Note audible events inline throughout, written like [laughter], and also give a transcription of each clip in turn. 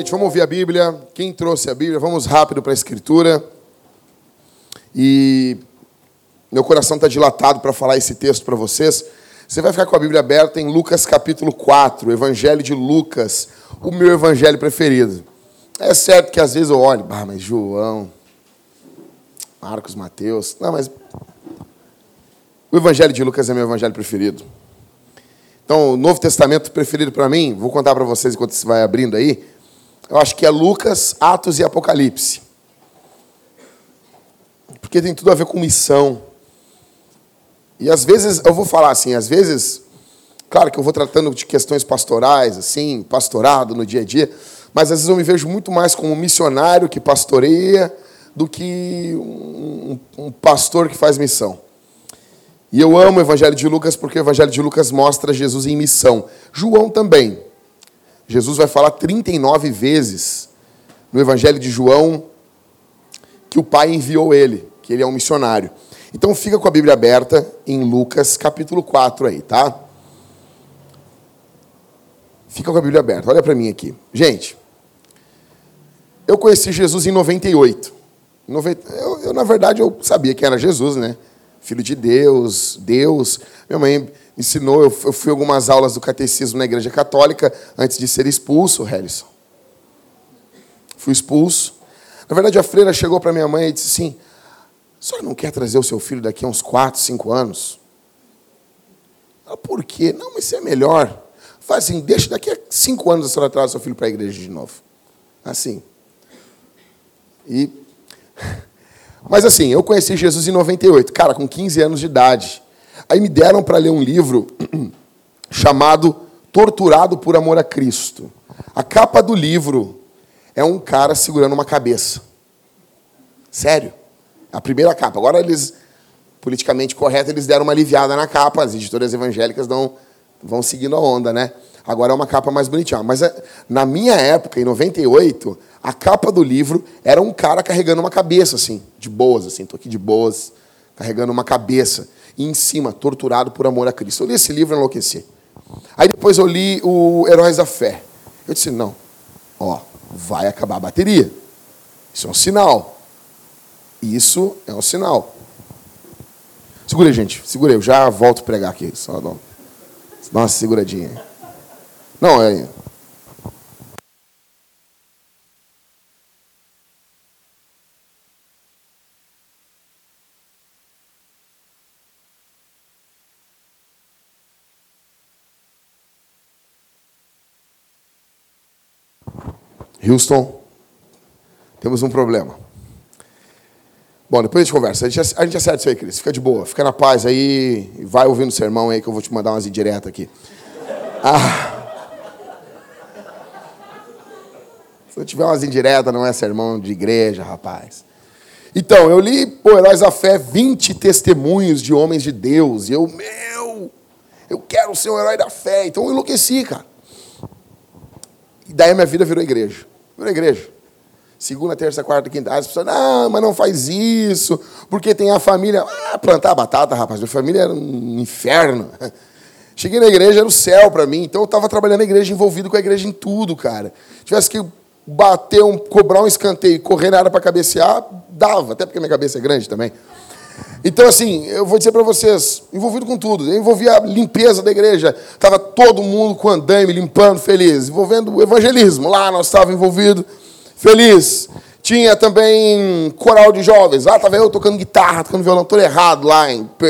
Gente, vamos ouvir a Bíblia. Quem trouxe a Bíblia? Vamos rápido para a Escritura. E meu coração está dilatado para falar esse texto para vocês. Você vai ficar com a Bíblia aberta em Lucas capítulo 4, Evangelho de Lucas, o meu evangelho preferido. É certo que às vezes eu olho, ah, mas João, Marcos, Mateus. Não, mas o Evangelho de Lucas é meu evangelho preferido. Então, o Novo Testamento preferido para mim, vou contar para vocês enquanto você vai abrindo aí. Eu acho que é Lucas, Atos e Apocalipse. Porque tem tudo a ver com missão. E às vezes, eu vou falar assim, às vezes, claro que eu vou tratando de questões pastorais, assim, pastorado no dia a dia, mas às vezes eu me vejo muito mais como um missionário que pastoreia do que um, um pastor que faz missão. E eu amo o Evangelho de Lucas porque o Evangelho de Lucas mostra Jesus em missão. João também. Jesus vai falar 39 vezes no Evangelho de João que o Pai enviou ele, que ele é um missionário. Então fica com a Bíblia aberta em Lucas capítulo 4 aí, tá? Fica com a Bíblia aberta. Olha para mim aqui. Gente, eu conheci Jesus em 98. Eu, eu, na verdade, eu sabia que era Jesus, né? Filho de Deus, Deus. Minha mãe ensinou, eu fui algumas aulas do catecismo na igreja católica antes de ser expulso, Harrison. Fui expulso. Na verdade, a freira chegou para minha mãe e disse assim: a senhora não quer trazer o seu filho daqui a uns 4, 5 anos? Ela, por quê? Não, mas isso é melhor. Faz assim, deixa daqui a 5 anos a senhora traz o seu filho para a igreja de novo. Assim. E mas assim, eu conheci Jesus em 98, cara, com 15 anos de idade. Aí me deram para ler um livro [clears throat] chamado Torturado por Amor a Cristo. A capa do livro é um cara segurando uma cabeça. Sério. A primeira capa. Agora eles, politicamente correto, eles deram uma aliviada na capa. As editoras evangélicas dão, vão seguindo a onda, né? Agora é uma capa mais bonitinha. Mas é, na minha época, em 98, a capa do livro era um cara carregando uma cabeça, assim, de boas, assim, tô aqui de boas, carregando uma cabeça. E em cima, torturado por amor a Cristo. Eu li esse livro e enlouqueci. Aí depois eu li o Heróis da Fé. Eu disse, não, ó, vai acabar a bateria. Isso é um sinal. Isso é um sinal. Segura aí, gente. Segura aí. Eu já volto a pregar aqui. Só dá uma seguradinha. Não, é. Houston, temos um problema. Bom, depois a gente conversa. A gente, a gente acerta isso aí, Cris. Fica de boa. Fica na paz aí. Vai ouvindo o sermão aí que eu vou te mandar umas indiretas aqui. Ah. Se tiver umas indiretas, não é sermão de igreja, rapaz. Então, eu li, pô, Heróis da Fé, 20 testemunhos de homens de Deus. E eu, meu, eu quero ser um herói da fé. Então eu enlouqueci, cara. E daí a minha vida virou igreja. Virou igreja. Segunda, terça, quarta, quinta. As pessoas, não, mas não faz isso, porque tem a família. Ah, plantar batata, rapaz. Minha família era um inferno. [laughs] Cheguei na igreja, era o céu para mim. Então eu estava trabalhando na igreja, envolvido com a igreja em tudo, cara. Tivesse que bater um, cobrar um escanteio e correr na área para cabecear, dava, até porque minha cabeça é grande também. Então, assim, eu vou dizer para vocês, envolvido com tudo. Eu envolvia a limpeza da igreja, estava todo mundo com andaime, limpando, feliz. Envolvendo o evangelismo, lá nós estávamos envolvidos, feliz. Tinha também coral de jovens, lá estava eu tocando guitarra, tocando violão, todo errado lá,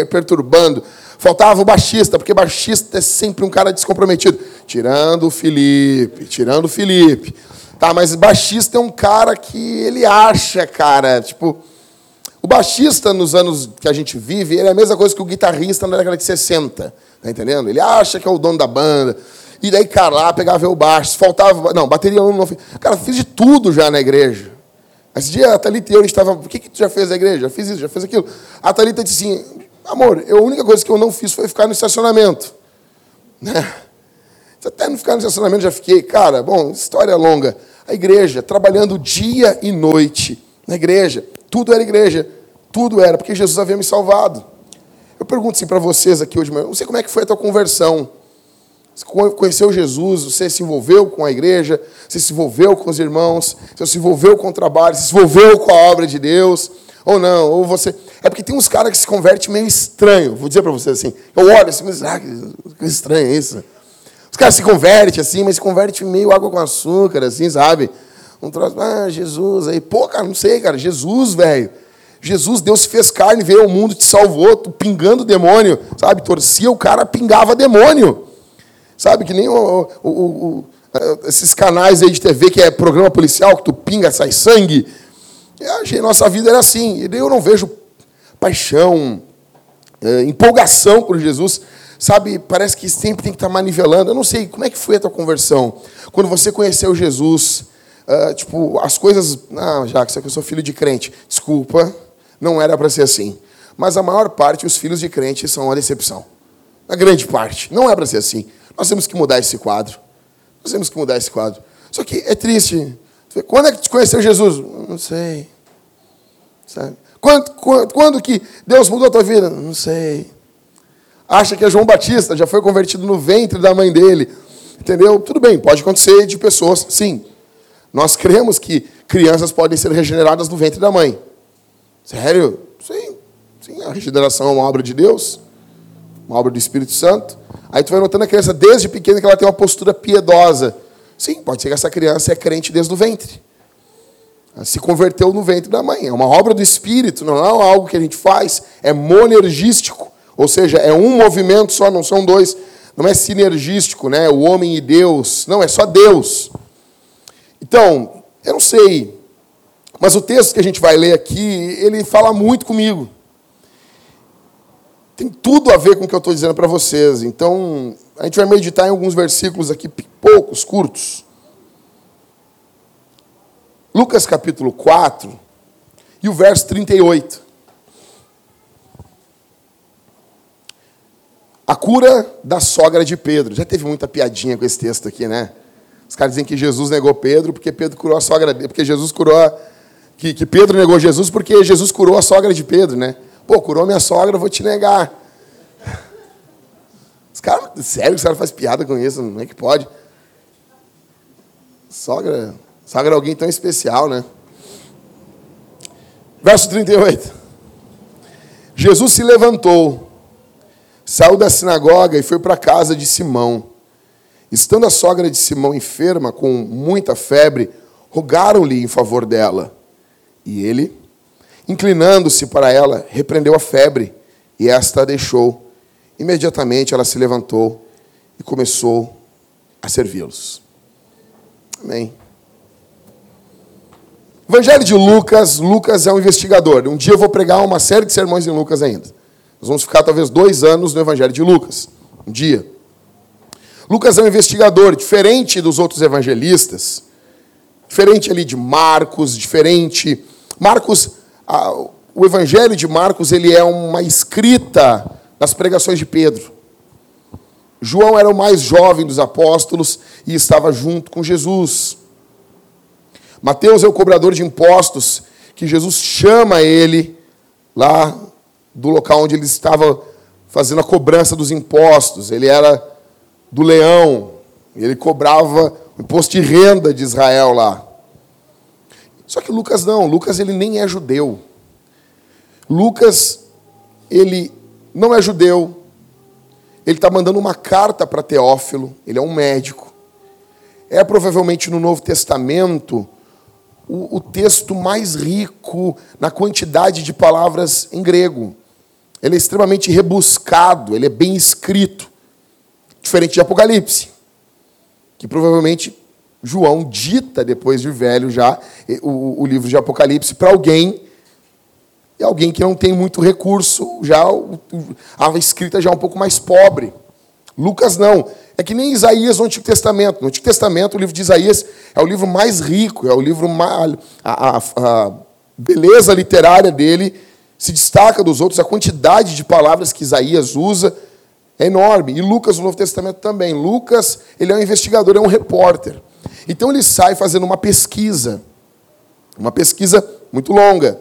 perturbando. Faltava o baixista, porque baixista é sempre um cara descomprometido. Tirando o Felipe, tirando o Felipe. Tá, mas baixista é um cara que ele acha, cara, tipo, o baixista nos anos que a gente vive, ele é a mesma coisa que o guitarrista na década de 60, tá entendendo? Ele acha que é o dono da banda. E daí, cara, lá pegava o baixo, faltava, não, bateria não, não Cara, fiz de tudo já na igreja. Esse dia a Thalita e eu estava, o que que tu já fez na igreja? Já fiz isso, já fiz aquilo. A Thalita disse assim, amor, eu, a única coisa que eu não fiz foi ficar no estacionamento. [laughs] Né? Até não ficar no estacionamento já fiquei, cara, bom, história longa a igreja, trabalhando dia e noite na igreja. Tudo era igreja, tudo era, porque Jesus havia me salvado. Eu pergunto assim para vocês aqui hoje, não sei como é que foi a tua conversão. Você conheceu Jesus, você se envolveu com a igreja, você se envolveu com os irmãos, você se envolveu com o trabalho, você se envolveu com a obra de Deus, ou não, ou você. É porque tem uns caras que se convertem meio estranho. Vou dizer para vocês assim. Eu olho assim, mas ah, que estranho é isso. Os caras se convertem assim, mas se convertem meio água com açúcar, assim, sabe? Um troço, ah, Jesus, aí, pô, cara, não sei, cara, Jesus, velho. Jesus, Deus se fez carne, veio ao mundo, te salvou, tu pingando demônio, sabe? Torcia o cara, pingava demônio. Sabe, que nem o, o, o, esses canais aí de TV que é programa policial, que tu pinga, sai sangue. A nossa vida era assim. E eu não vejo paixão, é, empolgação por Jesus. Sabe, parece que sempre tem que estar manivelando. Eu não sei, como é que foi a tua conversão? Quando você conheceu Jesus, uh, tipo, as coisas... Ah, já que eu sou filho de crente. Desculpa, não era para ser assim. Mas a maior parte, os filhos de crente são uma decepção. A grande parte. Não é para ser assim. Nós temos que mudar esse quadro. Nós temos que mudar esse quadro. Só que é triste. Quando é que tu conheceu Jesus? Não sei. Sabe? Quando, quando, quando que Deus mudou a tua vida? Não sei. Acha que é João Batista, já foi convertido no ventre da mãe dele. Entendeu? Tudo bem, pode acontecer de pessoas, sim. Nós cremos que crianças podem ser regeneradas no ventre da mãe. Sério? Sim. Sim, a regeneração é uma obra de Deus, uma obra do Espírito Santo. Aí tu vai notando a criança desde pequena que ela tem uma postura piedosa. Sim, pode ser que essa criança é crente desde o ventre. Ela se converteu no ventre da mãe. É uma obra do Espírito, não é algo que a gente faz, é monergístico. Ou seja, é um movimento só, não são dois. Não é sinergístico, né? O homem e Deus. Não, é só Deus. Então, eu não sei. Mas o texto que a gente vai ler aqui, ele fala muito comigo. Tem tudo a ver com o que eu estou dizendo para vocês. Então, a gente vai meditar em alguns versículos aqui, poucos, curtos. Lucas capítulo 4 e o verso 38. A cura da sogra de Pedro. Já teve muita piadinha com esse texto aqui, né? Os caras dizem que Jesus negou Pedro porque Pedro curou a sogra dele, porque Jesus curou a, que, que Pedro negou Jesus porque Jesus curou a sogra de Pedro, né? Pô, curou minha sogra, vou te negar. Os caras, sério, os caras fazem piada com isso, não é que pode. Sogra, sogra é alguém tão especial, né? Verso 38. Jesus se levantou, saiu da sinagoga e foi para a casa de Simão. Estando a sogra de Simão enferma, com muita febre, rogaram-lhe em favor dela. E ele Inclinando-se para ela, repreendeu a febre e esta a deixou. Imediatamente ela se levantou e começou a servi-los. Amém. Evangelho de Lucas, Lucas é um investigador. Um dia eu vou pregar uma série de sermões em Lucas ainda. Nós vamos ficar talvez dois anos no Evangelho de Lucas. Um dia. Lucas é um investigador, diferente dos outros evangelistas, diferente ali de Marcos, diferente. Marcos a, o Evangelho de Marcos ele é uma escrita das pregações de Pedro. João era o mais jovem dos apóstolos e estava junto com Jesus. Mateus é o cobrador de impostos que Jesus chama ele lá do local onde ele estava fazendo a cobrança dos impostos. Ele era do leão, ele cobrava o imposto de renda de Israel lá. Só que Lucas não, Lucas ele nem é judeu. Lucas, ele não é judeu, ele está mandando uma carta para Teófilo, ele é um médico. É provavelmente no Novo Testamento o, o, texto mais rico na quantidade de palavras em grego. Ele é extremamente rebuscado, ele é bem escrito, diferente de Apocalipse, que provavelmente João dita, depois de velho já, o, o livro de Apocalipse para alguém, e alguém que não tem muito recurso, já a escrita já é um pouco mais pobre. Lucas não. É que nem Isaías no Antigo Testamento. No Antigo Testamento, o livro de Isaías é o livro mais rico, é o livro mais. A, a, a beleza literária dele se destaca dos outros, a quantidade de palavras que Isaías usa é enorme. E Lucas, no Novo Testamento, também. Lucas, ele é um investigador, é um repórter. Então ele sai fazendo uma pesquisa, uma pesquisa muito longa.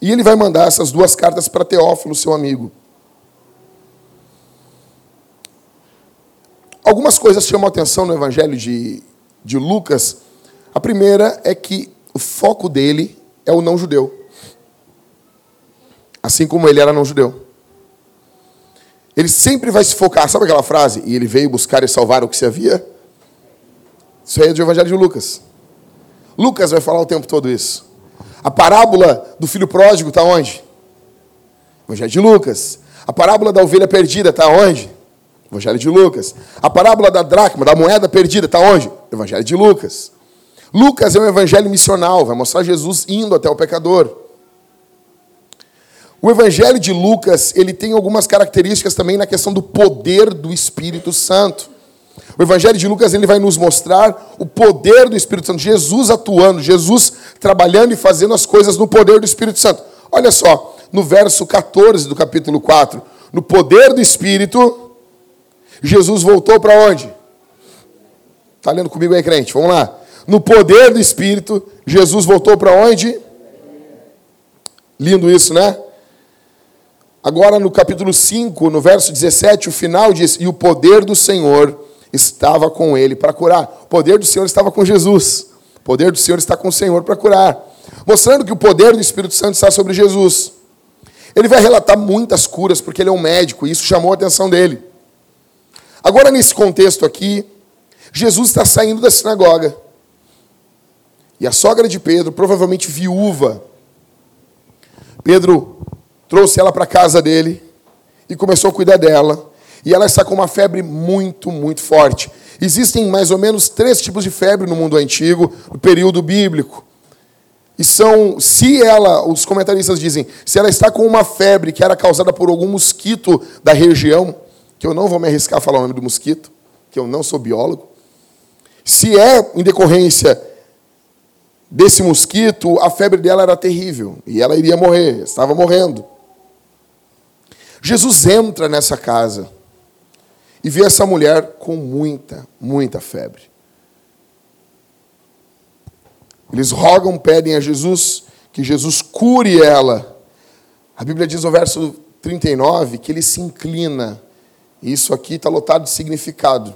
E ele vai mandar essas duas cartas para Teófilo, seu amigo. Algumas coisas chamam a atenção no Evangelho de, de Lucas. A primeira é que o foco dele é o não-judeu. Assim como ele era não-judeu. Ele sempre vai se focar, sabe aquela frase? E ele veio buscar e salvar o que se havia? Isso aí é do Evangelho de Lucas. Lucas vai falar o tempo todo isso. A parábola do filho pródigo está onde? Evangelho de Lucas. A parábola da ovelha perdida está onde? Evangelho de Lucas. A parábola da dracma, da moeda perdida, está onde? Evangelho de Lucas. Lucas é um evangelho missional, vai mostrar Jesus indo até o pecador. O evangelho de Lucas, ele tem algumas características também na questão do poder do Espírito Santo. O evangelho de Lucas, ele vai nos mostrar o poder do Espírito Santo, Jesus atuando, Jesus trabalhando e fazendo as coisas no poder do Espírito Santo. Olha só, no verso 14 do capítulo 4, no poder do Espírito, Jesus voltou para onde? Está lendo comigo aí, crente? Vamos lá. No poder do Espírito, Jesus voltou para onde? Lindo isso, né? Agora no capítulo 5, no verso 17, o final diz: E o poder do Senhor estava com ele para curar. O poder do Senhor estava com Jesus. O poder do Senhor está com o Senhor para curar. Mostrando que o poder do Espírito Santo está sobre Jesus. Ele vai relatar muitas curas, porque ele é um médico, e isso chamou a atenção dele. Agora, nesse contexto aqui, Jesus está saindo da sinagoga. E a sogra de Pedro, provavelmente viúva, Pedro trouxe ela para casa dele e começou a cuidar dela. E ela está com uma febre muito, muito forte. Existem mais ou menos três tipos de febre no mundo antigo, no período bíblico. E são, se ela, os comentaristas dizem, se ela está com uma febre que era causada por algum mosquito da região, que eu não vou me arriscar a falar o nome do mosquito, que eu não sou biólogo. Se é em decorrência desse mosquito, a febre dela era terrível e ela iria morrer, estava morrendo. Jesus entra nessa casa e vê essa mulher com muita, muita febre. Eles rogam, pedem a Jesus que Jesus cure ela. A Bíblia diz no verso 39 que ele se inclina. Isso aqui está lotado de significado.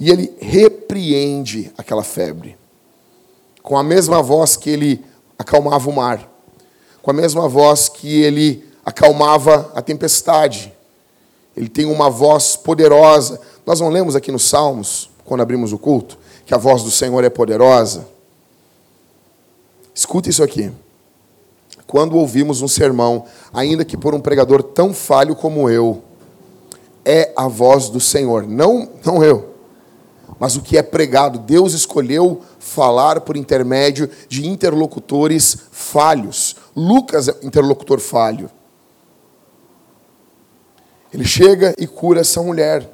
E ele repreende aquela febre. Com a mesma voz que ele acalmava o mar. Com a mesma voz que ele acalmava a tempestade. Ele tem uma voz poderosa. Nós não lemos aqui nos Salmos, quando abrimos o culto, que a voz do Senhor é poderosa. Escuta isso aqui. Quando ouvimos um sermão, ainda que por um pregador tão falho como eu, é a voz do Senhor, não, não eu. Mas o que é pregado, Deus escolheu falar por intermédio de interlocutores falhos. Lucas é interlocutor falho. Ele chega e cura essa mulher.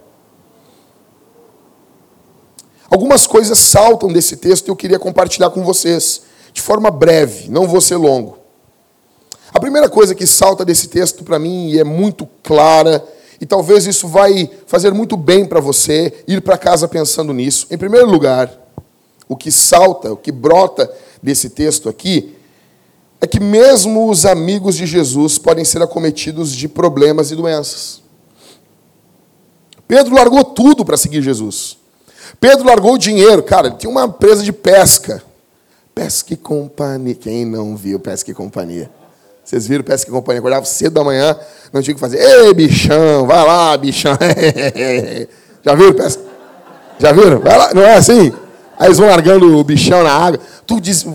Algumas coisas saltam desse texto e eu queria compartilhar com vocês, de forma breve, não vou ser longo. A primeira coisa que salta desse texto para mim e é muito clara, e talvez isso vai fazer muito bem para você ir para casa pensando nisso. Em primeiro lugar, o que salta, o que brota desse texto aqui, é que mesmo os amigos de Jesus podem ser acometidos de problemas e doenças. Pedro largou tudo para seguir Jesus. Pedro largou o dinheiro. Cara, ele tinha uma empresa de pesca. Pesca e Companhia. Quem não viu Pesca e Companhia? Vocês viram Pesca e Companhia? Acordava cedo da manhã, não tinha o que fazer. Ei, bichão, vai lá, bichão. [laughs] Já viram Pesca? Já viram? Vai lá, não é assim? Aí eles vão largando o bichão na água. Tu diz,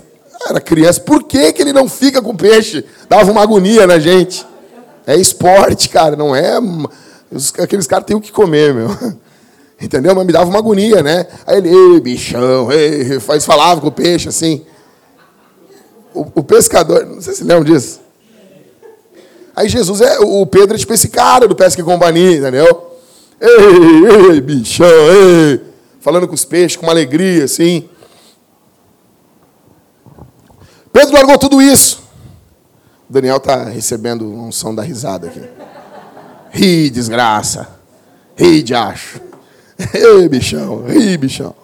era criança, por que, que ele não fica com peixe? Dava uma agonia na gente. É esporte, cara, não é aqueles caras têm o que comer, meu. [laughs] Entendeu? Mas me dava uma agonia, né? Aí ele, ei, bichão, ei, faz, falava com o peixe assim. O, o pescador, não sei se lembram disso. Aí Jesus é, o Pedro é tipo esse cara do Pesca e Companhia, entendeu? Ei, ei, bichão, ei. Falando com os peixes, com uma alegria, assim. Pedro largou tudo isso. O Daniel está recebendo um som da risada aqui. Ri, desgraça. Ri, de acho. [laughs] Ei, bichão. Ri, bichão.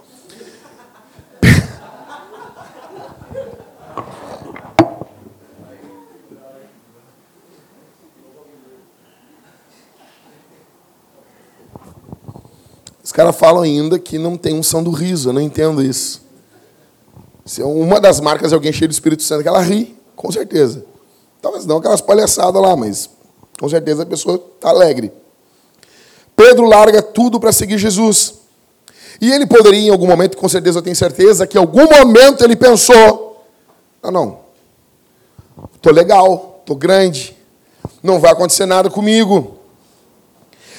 Os caras falam ainda que não tem unção do riso. Eu não entendo isso. Se é uma das marcas de alguém cheio do Espírito Santo é que ela ri, com certeza. Talvez não aquelas palhaçadas lá, mas com certeza a pessoa está alegre. Pedro larga tudo para seguir Jesus. E ele poderia, em algum momento, com certeza eu tenho certeza, que em algum momento ele pensou: não, não, estou legal, estou grande, não vai acontecer nada comigo.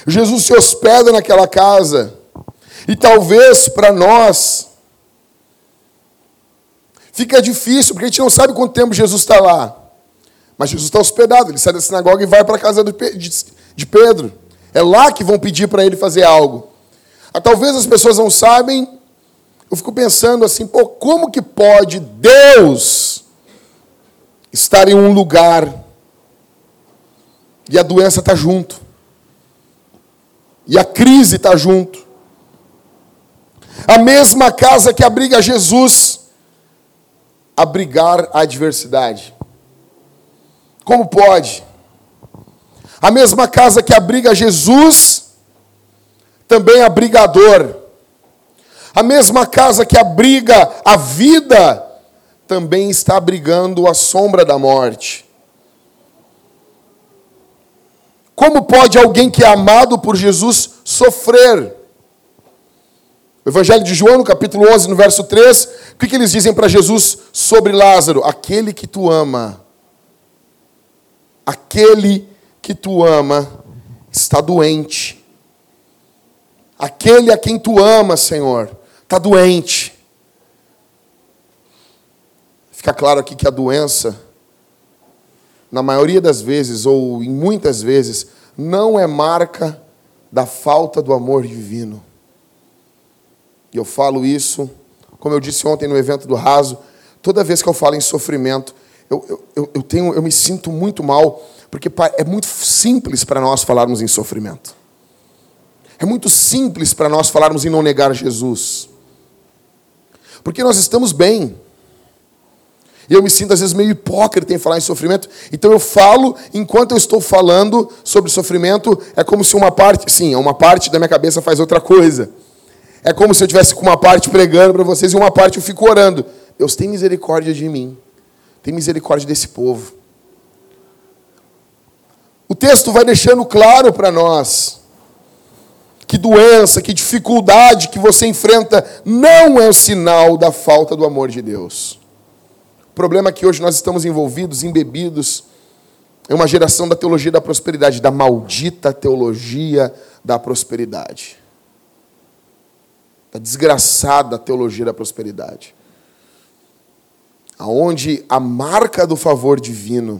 Jesus se hospeda naquela casa, e talvez para nós fica difícil, porque a gente não sabe quanto tempo Jesus está lá. Mas Jesus está hospedado, ele sai da sinagoga e vai para a casa de Pedro. É lá que vão pedir para ele fazer algo. Ah, talvez as pessoas não sabem. Eu fico pensando assim, pô, como que pode Deus estar em um lugar e a doença está junto? E a crise está junto. A mesma casa que abriga Jesus abrigar a adversidade. Como pode? A mesma casa que abriga Jesus também abriga a dor. A mesma casa que abriga a vida também está abrigando a sombra da morte. Como pode alguém que é amado por Jesus sofrer? O Evangelho de João, no capítulo 11, no verso 3, o que, que eles dizem para Jesus sobre Lázaro? Aquele que tu ama, aquele que tu ama está doente. Aquele a quem tu ama, Senhor, está doente. Fica claro aqui que a doença na maioria das vezes, ou em muitas vezes, não é marca da falta do amor divino. E eu falo isso, como eu disse ontem no evento do Raso, toda vez que eu falo em sofrimento, eu, eu, eu, tenho, eu me sinto muito mal, porque é muito simples para nós falarmos em sofrimento. É muito simples para nós falarmos em não negar Jesus. Porque nós estamos bem. E eu me sinto, às vezes, meio hipócrita em falar em sofrimento. Então eu falo, enquanto eu estou falando sobre sofrimento, é como se uma parte, sim, uma parte da minha cabeça faz outra coisa. É como se eu tivesse com uma parte pregando para vocês e uma parte eu fico orando. Deus tem misericórdia de mim. Tem misericórdia desse povo. O texto vai deixando claro para nós que doença, que dificuldade que você enfrenta não é o sinal da falta do amor de Deus. O problema é que hoje nós estamos envolvidos, embebidos, em uma geração da teologia da prosperidade, da maldita teologia da prosperidade. Da desgraçada teologia da prosperidade. Aonde a marca do favor divino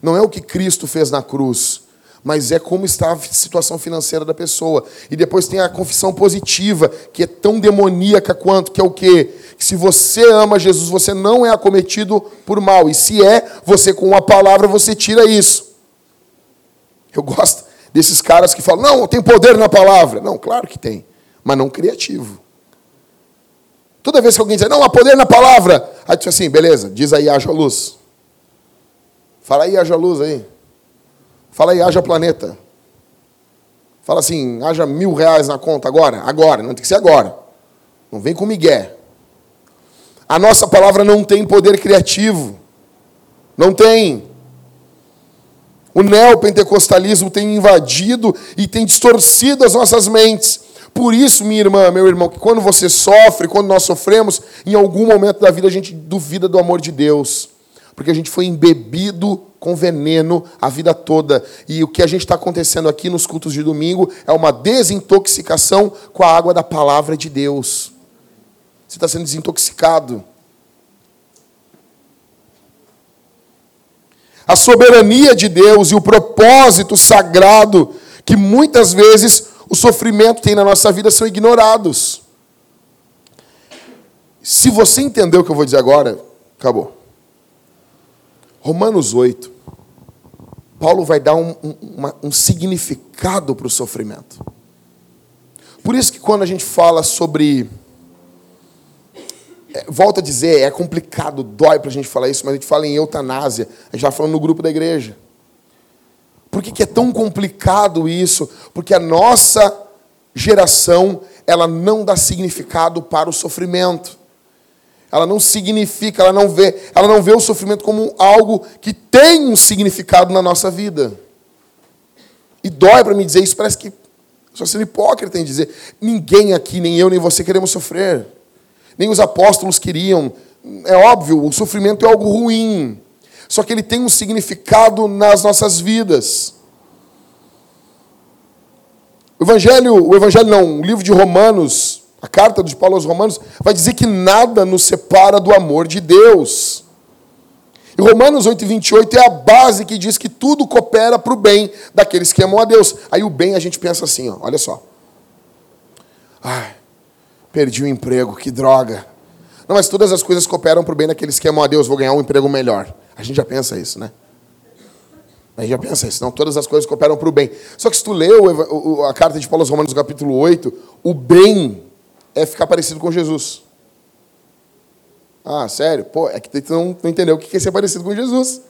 não é o que Cristo fez na cruz, mas é como está a situação financeira da pessoa. E depois tem a confissão positiva, que é tão demoníaca quanto, que é o quê? Que se você ama Jesus, você não é acometido por mal. E se é, você com uma palavra você tira isso. Eu gosto desses caras que falam: "Não, tem poder na palavra". Não, claro que tem, mas não criativo. Toda vez que alguém diz: "Não, há poder na palavra", aí tu diz assim: "Beleza, diz aí haja luz". Fala aí haja luz aí. Fala aí, haja planeta. Fala assim, haja mil reais na conta agora, agora, não tem que ser agora. Não vem com migué. A nossa palavra não tem poder criativo. Não tem. O neopentecostalismo tem invadido e tem distorcido as nossas mentes. Por isso, minha irmã, meu irmão, que quando você sofre, quando nós sofremos, em algum momento da vida a gente duvida do amor de Deus. Porque a gente foi embebido com veneno a vida toda. E o que a gente está acontecendo aqui nos cultos de domingo é uma desintoxicação com a água da palavra de Deus. Você está sendo desintoxicado. A soberania de Deus e o propósito sagrado que muitas vezes o sofrimento tem na nossa vida são ignorados. Se você entendeu o que eu vou dizer agora, acabou. Romanos 8, Paulo vai dar um, um, uma, um significado para o sofrimento. Por isso que quando a gente fala sobre. É, volta a dizer, é complicado, dói para a gente falar isso, mas a gente fala em eutanásia. A gente está falando no grupo da igreja. Por que, que é tão complicado isso? Porque a nossa geração, ela não dá significado para o sofrimento. Ela não significa, ela não vê, ela não vê o sofrimento como algo que tem um significado na nossa vida. E dói para me dizer isso, parece que só sendo hipócrita em dizer, ninguém aqui, nem eu, nem você queremos sofrer. Nem os apóstolos queriam. É óbvio, o sofrimento é algo ruim. Só que ele tem um significado nas nossas vidas. O Evangelho, o Evangelho não, o livro de Romanos, a carta de Paulo aos Romanos, vai dizer que nada nos separa do amor de Deus. E Romanos 8, 28 é a base que diz que tudo coopera para o bem daqueles que amam a Deus. Aí o bem a gente pensa assim, ó, olha só. Ai, perdi o emprego, que droga. Não, mas todas as coisas cooperam para o bem daqueles que amam a Deus, vou ganhar um emprego melhor. A gente já pensa isso, né? A gente já pensa isso, não, todas as coisas cooperam para o bem. Só que se tu leu a carta de Paulo aos Romanos, capítulo 8, o bem é ficar parecido com Jesus. Ah, sério? Pô, é que tu não, não entendeu o que é ser parecido com Jesus.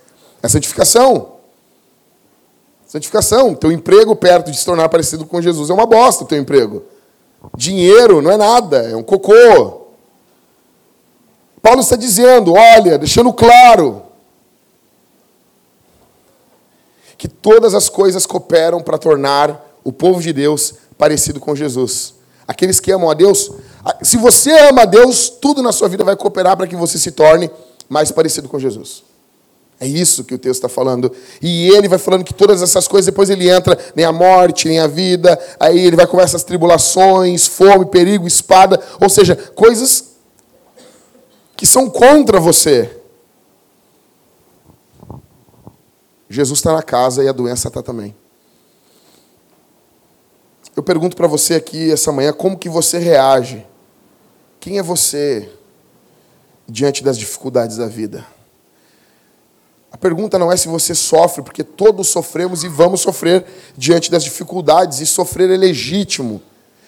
É santificação. Santificação. Teu emprego perto de se tornar parecido com Jesus é uma bosta, o teu emprego. Dinheiro não é nada, é um cocô. Paulo está dizendo, olha, deixando claro, que todas as coisas cooperam para tornar o povo de Deus parecido com Jesus. Aqueles que amam a Deus, se você ama a Deus, tudo na sua vida vai cooperar para que você se torne mais parecido com Jesus. É isso que o texto está falando. E ele vai falando que todas essas coisas, depois ele entra nem a morte, nem a vida, aí ele vai com essas tribulações, fome, perigo, espada, ou seja, coisas que são contra você. Jesus está na casa e a doença está também. Eu pergunto para você aqui essa manhã como que você reage. Quem é você diante das dificuldades da vida? A pergunta não é se você sofre, porque todos sofremos e vamos sofrer diante das dificuldades, e sofrer é legítimo.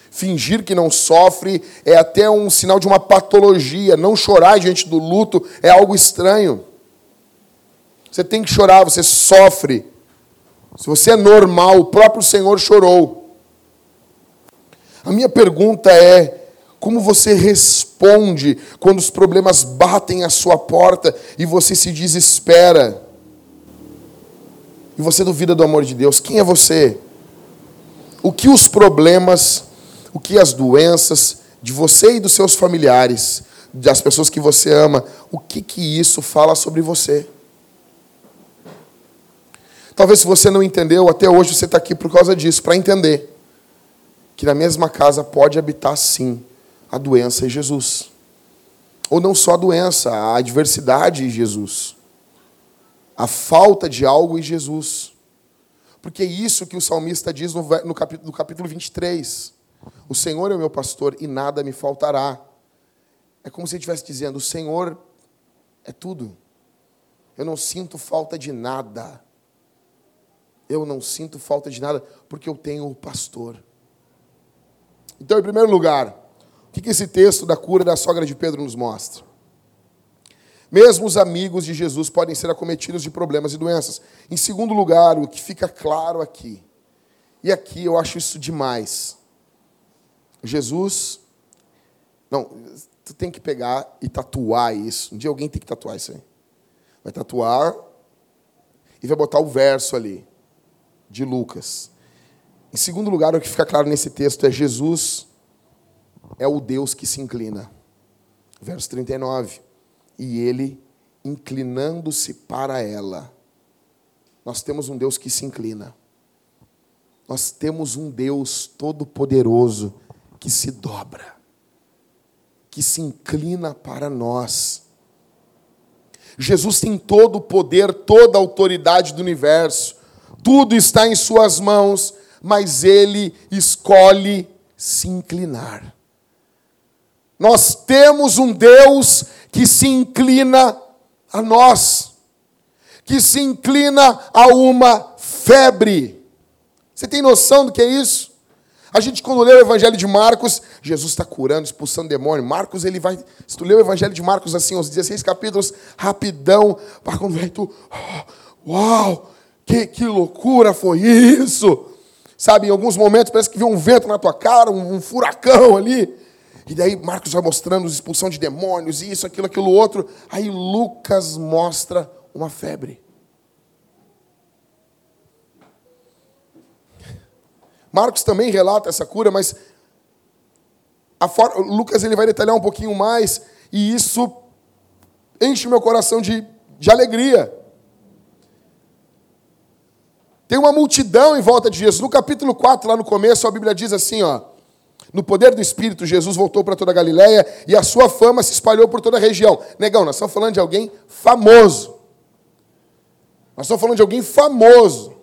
Fingir que não sofre é até um sinal de uma patologia. Não chorar diante do luto é algo estranho. Você tem que chorar, você sofre. Se você é normal, o próprio Senhor chorou. A minha pergunta é: como você responde quando os problemas batem à sua porta e você se desespera? E você duvida do amor de Deus? Quem é você? O que os problemas, o que as doenças de você e dos seus familiares, das pessoas que você ama, o que que isso fala sobre você? Talvez se você não entendeu, até hoje você está aqui por causa disso, para entender que na mesma casa pode habitar sim a doença e Jesus. Ou não só a doença, a adversidade e Jesus. A falta de algo em Jesus. Porque é isso que o salmista diz no capítulo, no capítulo 23. O Senhor é o meu pastor e nada me faltará. É como se ele estivesse dizendo: O Senhor é tudo. Eu não sinto falta de nada eu não sinto falta de nada, porque eu tenho o pastor. Então, em primeiro lugar, o que esse texto da cura da sogra de Pedro nos mostra? Mesmo os amigos de Jesus podem ser acometidos de problemas e doenças. Em segundo lugar, o que fica claro aqui, e aqui eu acho isso demais. Jesus, não, tu tem que pegar e tatuar isso. Um dia alguém tem que tatuar isso aí. Vai tatuar e vai botar o verso ali de Lucas. Em segundo lugar, o que fica claro nesse texto é Jesus é o Deus que se inclina. Verso 39. E ele, inclinando-se para ela. Nós temos um Deus que se inclina. Nós temos um Deus todo-poderoso que se dobra, que se inclina para nós. Jesus tem todo o poder, toda a autoridade do universo tudo está em Suas mãos, mas Ele escolhe se inclinar. Nós temos um Deus que se inclina a nós, que se inclina a uma febre. Você tem noção do que é isso? A gente, quando lê o Evangelho de Marcos, Jesus está curando, expulsando demônio. Marcos, ele vai. Se tu lê o Evangelho de Marcos assim, os 16 capítulos, rapidão, para quando vai tu. Oh, uau! Que, que loucura foi isso! Sabe, em alguns momentos parece que vem um vento na tua cara, um, um furacão ali. E daí Marcos vai mostrando expulsão de demônios, isso, aquilo, aquilo outro. Aí Lucas mostra uma febre. Marcos também relata essa cura, mas. Lucas ele vai detalhar um pouquinho mais, e isso enche meu coração de, de alegria. Tem uma multidão em volta de Jesus. No capítulo 4, lá no começo, a Bíblia diz assim, ó. No poder do Espírito, Jesus voltou para toda a Galiléia e a sua fama se espalhou por toda a região. Negão, nós estamos falando de alguém famoso. Nós estamos falando de alguém famoso.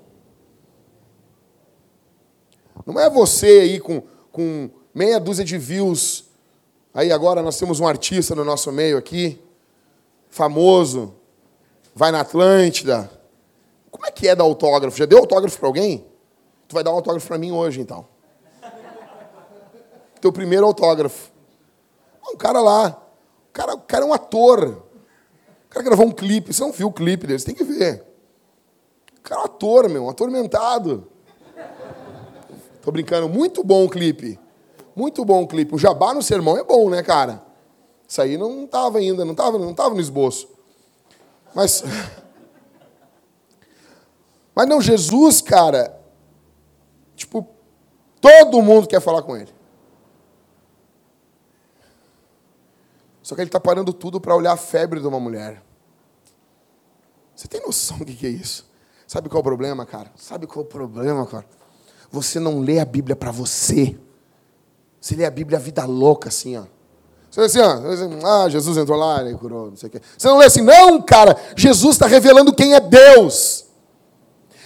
Não é você aí com, com meia dúzia de views. Aí agora nós temos um artista no nosso meio aqui, famoso, vai na Atlântida. Que é dar autógrafo? Já deu autógrafo para alguém? Tu vai dar um autógrafo para mim hoje, então. Teu primeiro autógrafo. Um cara lá. O cara, o cara é um ator. O cara gravou um clipe. Você não viu o clipe dele, você tem que ver. O cara é um ator, meu, um atormentado. Tô brincando, muito bom o clipe. Muito bom o clipe. O jabá no sermão é bom, né, cara? Isso aí não estava ainda, não estava não tava no esboço. Mas. [laughs] Mas não, Jesus, cara. Tipo, todo mundo quer falar com ele. Só que ele está parando tudo para olhar a febre de uma mulher. Você tem noção do que é isso? Sabe qual é o problema, cara? Sabe qual é o problema, cara? Você não lê a Bíblia para você. Você lê a Bíblia a vida louca, assim, ó. Você assim, ó, ah, Jesus entrou lá, ele curou, não sei o quê. Você não lê assim, não, cara, Jesus está revelando quem é Deus.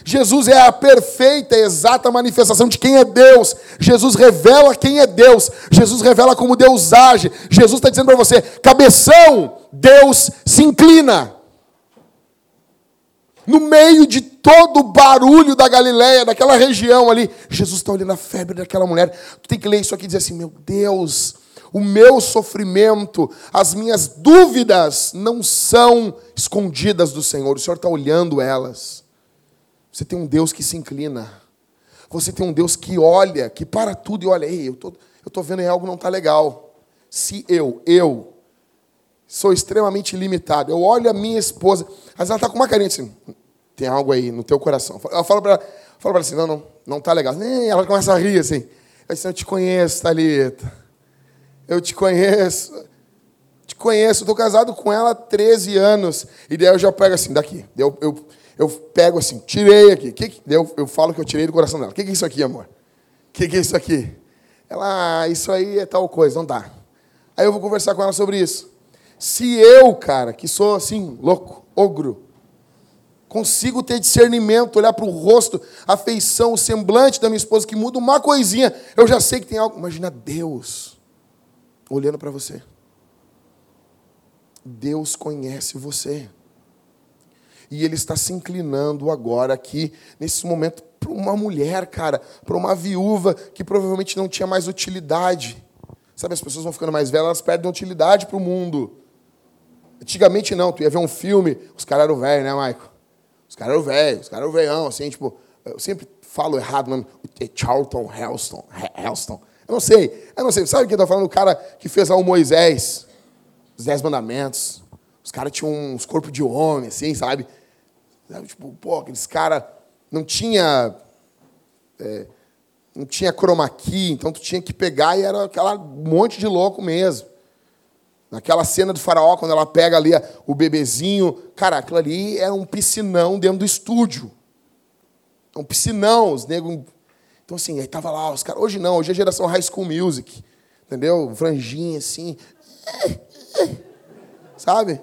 Jesus é a perfeita, exata manifestação de quem é Deus. Jesus revela quem é Deus. Jesus revela como Deus age. Jesus está dizendo para você: cabeção, Deus se inclina. No meio de todo o barulho da Galileia, daquela região ali, Jesus está olhando a febre daquela mulher. Tu tem que ler isso aqui e dizer assim: meu Deus, o meu sofrimento, as minhas dúvidas não são escondidas do Senhor. O Senhor está olhando elas. Você tem um Deus que se inclina. Você tem um Deus que olha, que para tudo e olha, ei, eu tô, eu tô vendo em algo não tá legal. Se eu, eu sou extremamente limitado, eu olho a minha esposa, mas ela tá com uma carinha assim, tem algo aí no teu coração. Eu falo para ela, ela assim, não, não, não tá legal. Nem ela começa a rir assim. Eu disse, eu te conheço, Thalita. Eu te conheço. Te conheço, estou casado com ela há 13 anos. E daí eu já pego assim, daqui. Eu, eu, eu pego assim, tirei aqui. Que, eu, eu falo que eu tirei do coração dela. O que, que é isso aqui, amor? O que, que é isso aqui? Ela, ah, isso aí é tal coisa, não dá. Aí eu vou conversar com ela sobre isso. Se eu, cara, que sou assim, louco, ogro, consigo ter discernimento, olhar para o rosto, a feição, o semblante da minha esposa, que muda uma coisinha, eu já sei que tem algo. Imagina Deus olhando para você. Deus conhece você. E ele está se inclinando agora aqui, nesse momento, para uma mulher, cara, para uma viúva que provavelmente não tinha mais utilidade. Sabe, as pessoas vão ficando mais velhas, elas perdem utilidade para o mundo. Antigamente não, tu ia ver um filme, os caras eram velhos, né, Maico? Os caras eram velhos, os caras eram velhão, assim, tipo, eu sempre falo errado o nome, Charlton Heston, Heston. Eu não sei, eu não sei. Sabe quem está falando? O cara que fez lá o Moisés, os Dez Mandamentos. Os caras tinham uns corpos de homem, assim, sabe? Tipo, pô, aqueles caras não tinha. É, não tinha chroma key, então tu tinha que pegar e era aquela monte de louco mesmo. Naquela cena do faraó, quando ela pega ali o bebezinho, cara, aquilo ali era um piscinão dentro do estúdio. Um piscinão, os negros. Então, assim, aí tava lá, os caras. Hoje não, hoje é geração High School Music. Entendeu? Franjinha, assim. Sabe?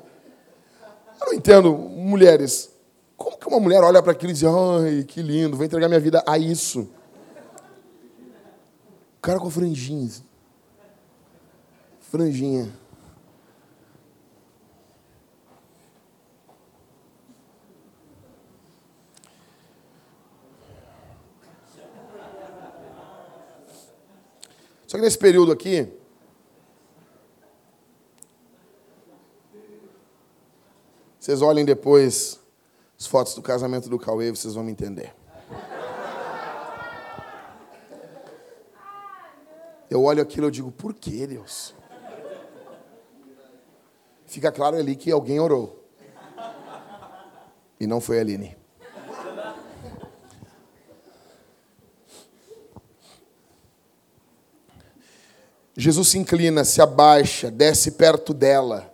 Eu não entendo, mulheres. Como que uma mulher olha para aquilo e diz, ai, que lindo, vou entregar minha vida a isso? O cara com franjinha. Franjinha. Só que nesse período aqui, Vocês olhem depois as fotos do casamento do Cauê, vocês vão me entender. Eu olho aquilo e digo, por que, Deus? Fica claro ali que alguém orou. E não foi a Aline. Jesus se inclina, se abaixa, desce perto dela,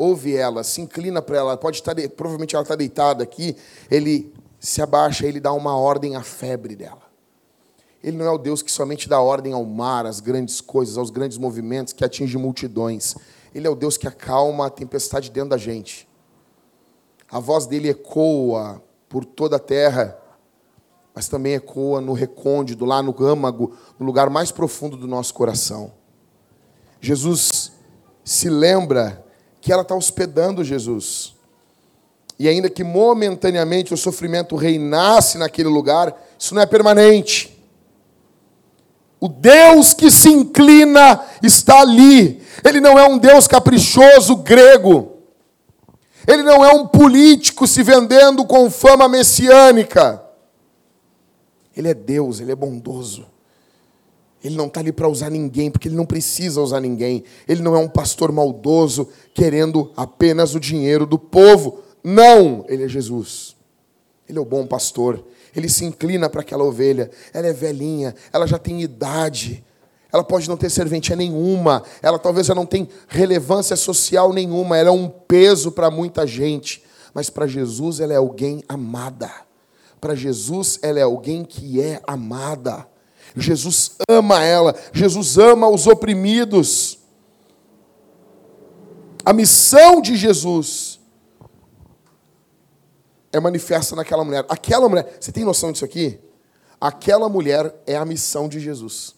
ouve ela, se inclina para ela, pode estar, provavelmente ela está deitada aqui, ele se abaixa, ele dá uma ordem à febre dela. Ele não é o Deus que somente dá ordem ao mar, às grandes coisas, aos grandes movimentos que atingem multidões. Ele é o Deus que acalma a tempestade dentro da gente. A voz dele ecoa por toda a terra, mas também ecoa no recôndito, lá no âmago, no lugar mais profundo do nosso coração. Jesus se lembra que ela está hospedando Jesus. E ainda que momentaneamente o sofrimento reinasse naquele lugar, isso não é permanente. O Deus que se inclina está ali. Ele não é um Deus caprichoso grego. Ele não é um político se vendendo com fama messiânica. Ele é Deus, ele é bondoso. Ele não está ali para usar ninguém, porque ele não precisa usar ninguém. Ele não é um pastor maldoso querendo apenas o dinheiro do povo. Não, ele é Jesus. Ele é o bom pastor. Ele se inclina para aquela ovelha. Ela é velhinha, ela já tem idade. Ela pode não ter serventia nenhuma. Ela talvez já não tenha relevância social nenhuma. Ela é um peso para muita gente. Mas para Jesus ela é alguém amada. Para Jesus ela é alguém que é amada. Jesus ama ela, Jesus ama os oprimidos. A missão de Jesus é manifesta naquela mulher. Aquela mulher, você tem noção disso aqui? Aquela mulher é a missão de Jesus.